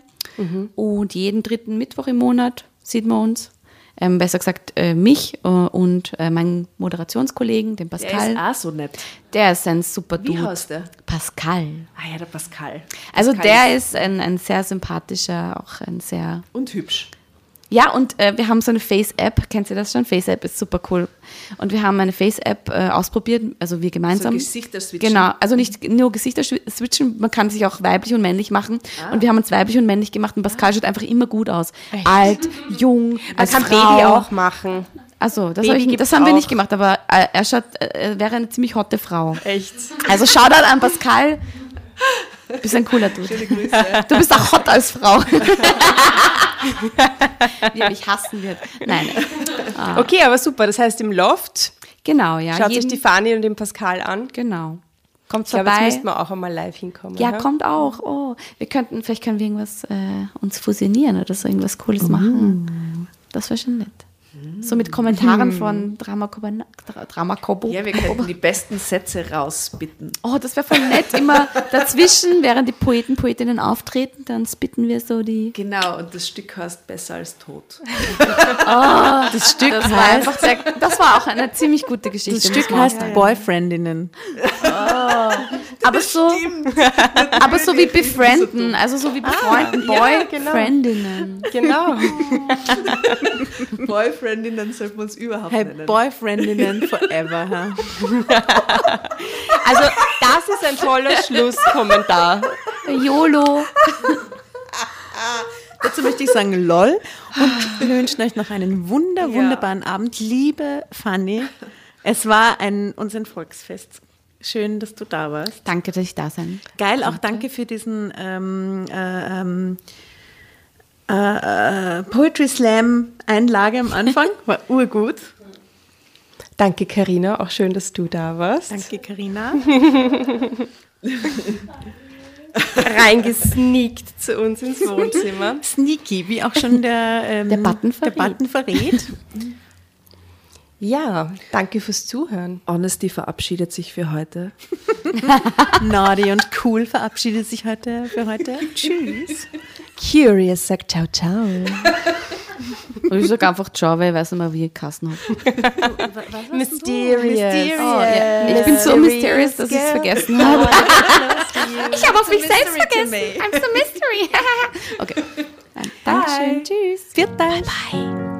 und jeden dritten Mittwoch im Monat sieht man uns. Ähm, besser gesagt äh, mich äh, und äh, meinen Moderationskollegen, den Der Pascal. ist auch so nett. Der ist ein super Wie Dude. heißt der? Pascal. Ah ja, der Pascal. Also Pascal der ist ein, ein sehr sympathischer, auch ein sehr Und hübsch. Ja, und äh, wir haben so eine Face-App, kennt ihr das schon? Face-App ist super cool. Und wir haben eine Face-App äh, ausprobiert, also wir gemeinsam. So Gesichter switchen. Genau, also nicht nur Gesichter switchen, man kann sich auch weiblich und männlich machen. Ah. Und wir haben uns weiblich und männlich gemacht und Pascal schaut einfach immer gut aus. Alt, jung, Man als kann Frau. Baby auch machen. Also, das, Baby hab ich, das haben wir auch. nicht gemacht, aber äh, er schaut, äh, er wäre eine ziemlich hotte Frau. Echt? Also Shoutout an Pascal. Du bist ein cooler Dude. Du bist auch hot als Frau. [laughs] Wie er mich hassen wird. Nein. [laughs] Okay, aber super. Das heißt, im Loft Genau, ja. schaut sich jeden- die Fanny und den Pascal an. Genau. Kommt Ich glaube, jetzt vorbei. müssten wir auch einmal live hinkommen. ja, oder? kommt auch. Oh, wir könnten, vielleicht können wir irgendwas äh, uns fusionieren oder so irgendwas Cooles machen. Das wäre schon nett. So mit Kommentaren von Drama Kobo. Dra- Drama Kobo. Ja, wir könnten die besten Sätze rausbitten. Oh, das wäre voll nett. Immer dazwischen, während die Poeten, Poetinnen auftreten, dann spitten wir so die. Genau, und das Stück heißt Besser als tot. [laughs] Das Stück Das war heißt, einfach sehr, das war auch eine ziemlich gute Geschichte. das Stück heißt sagen. Boyfriendinnen. aber so, aber so wie befrienden, also so wie befreunden, ja, genau. Boyfriendinnen. Genau. [laughs] Boyfriendinnen sollten wir uns überhaupt Hey, nennen. Boyfriendinnen [laughs] forever. Ha? Also, das ist ein toller Schlusskommentar. YOLO. Dazu möchte ich sagen LOL und wir wünschen euch noch einen wunder, wunderbaren Abend. Liebe Fanny, es war ein, uns ein Volksfest. Schön, dass du da warst. Danke, dass ich da sein. Geil, auch danke für diesen ähm, äh, ähm, äh, äh, Poetry Slam Einlage am Anfang. [laughs] War urgut. Danke, Karina. Auch schön, dass du da warst. Danke, Karina. [laughs] Reingesneakt zu uns ins Wohnzimmer. [laughs] Sneaky, wie auch schon der, ähm, Der Button verrät. Der Button verrät. Ja, danke fürs Zuhören. Honesty verabschiedet sich für heute. Naughty und cool verabschiedet sich heute für heute. Tschüss. Curious sagt ciao, ciao. [laughs] Und ich sage einfach Ciao, weil ich weiß nicht mehr, wie ich Kassen habe. [laughs] Mysterious. Oh, ja. Ich bin so mysterious, dass [laughs] ich es vergessen habe. Ich habe auf mich selbst vergessen. I'm so mystery. okay. Dankeschön. Tschüss. Viert Dank. Bye.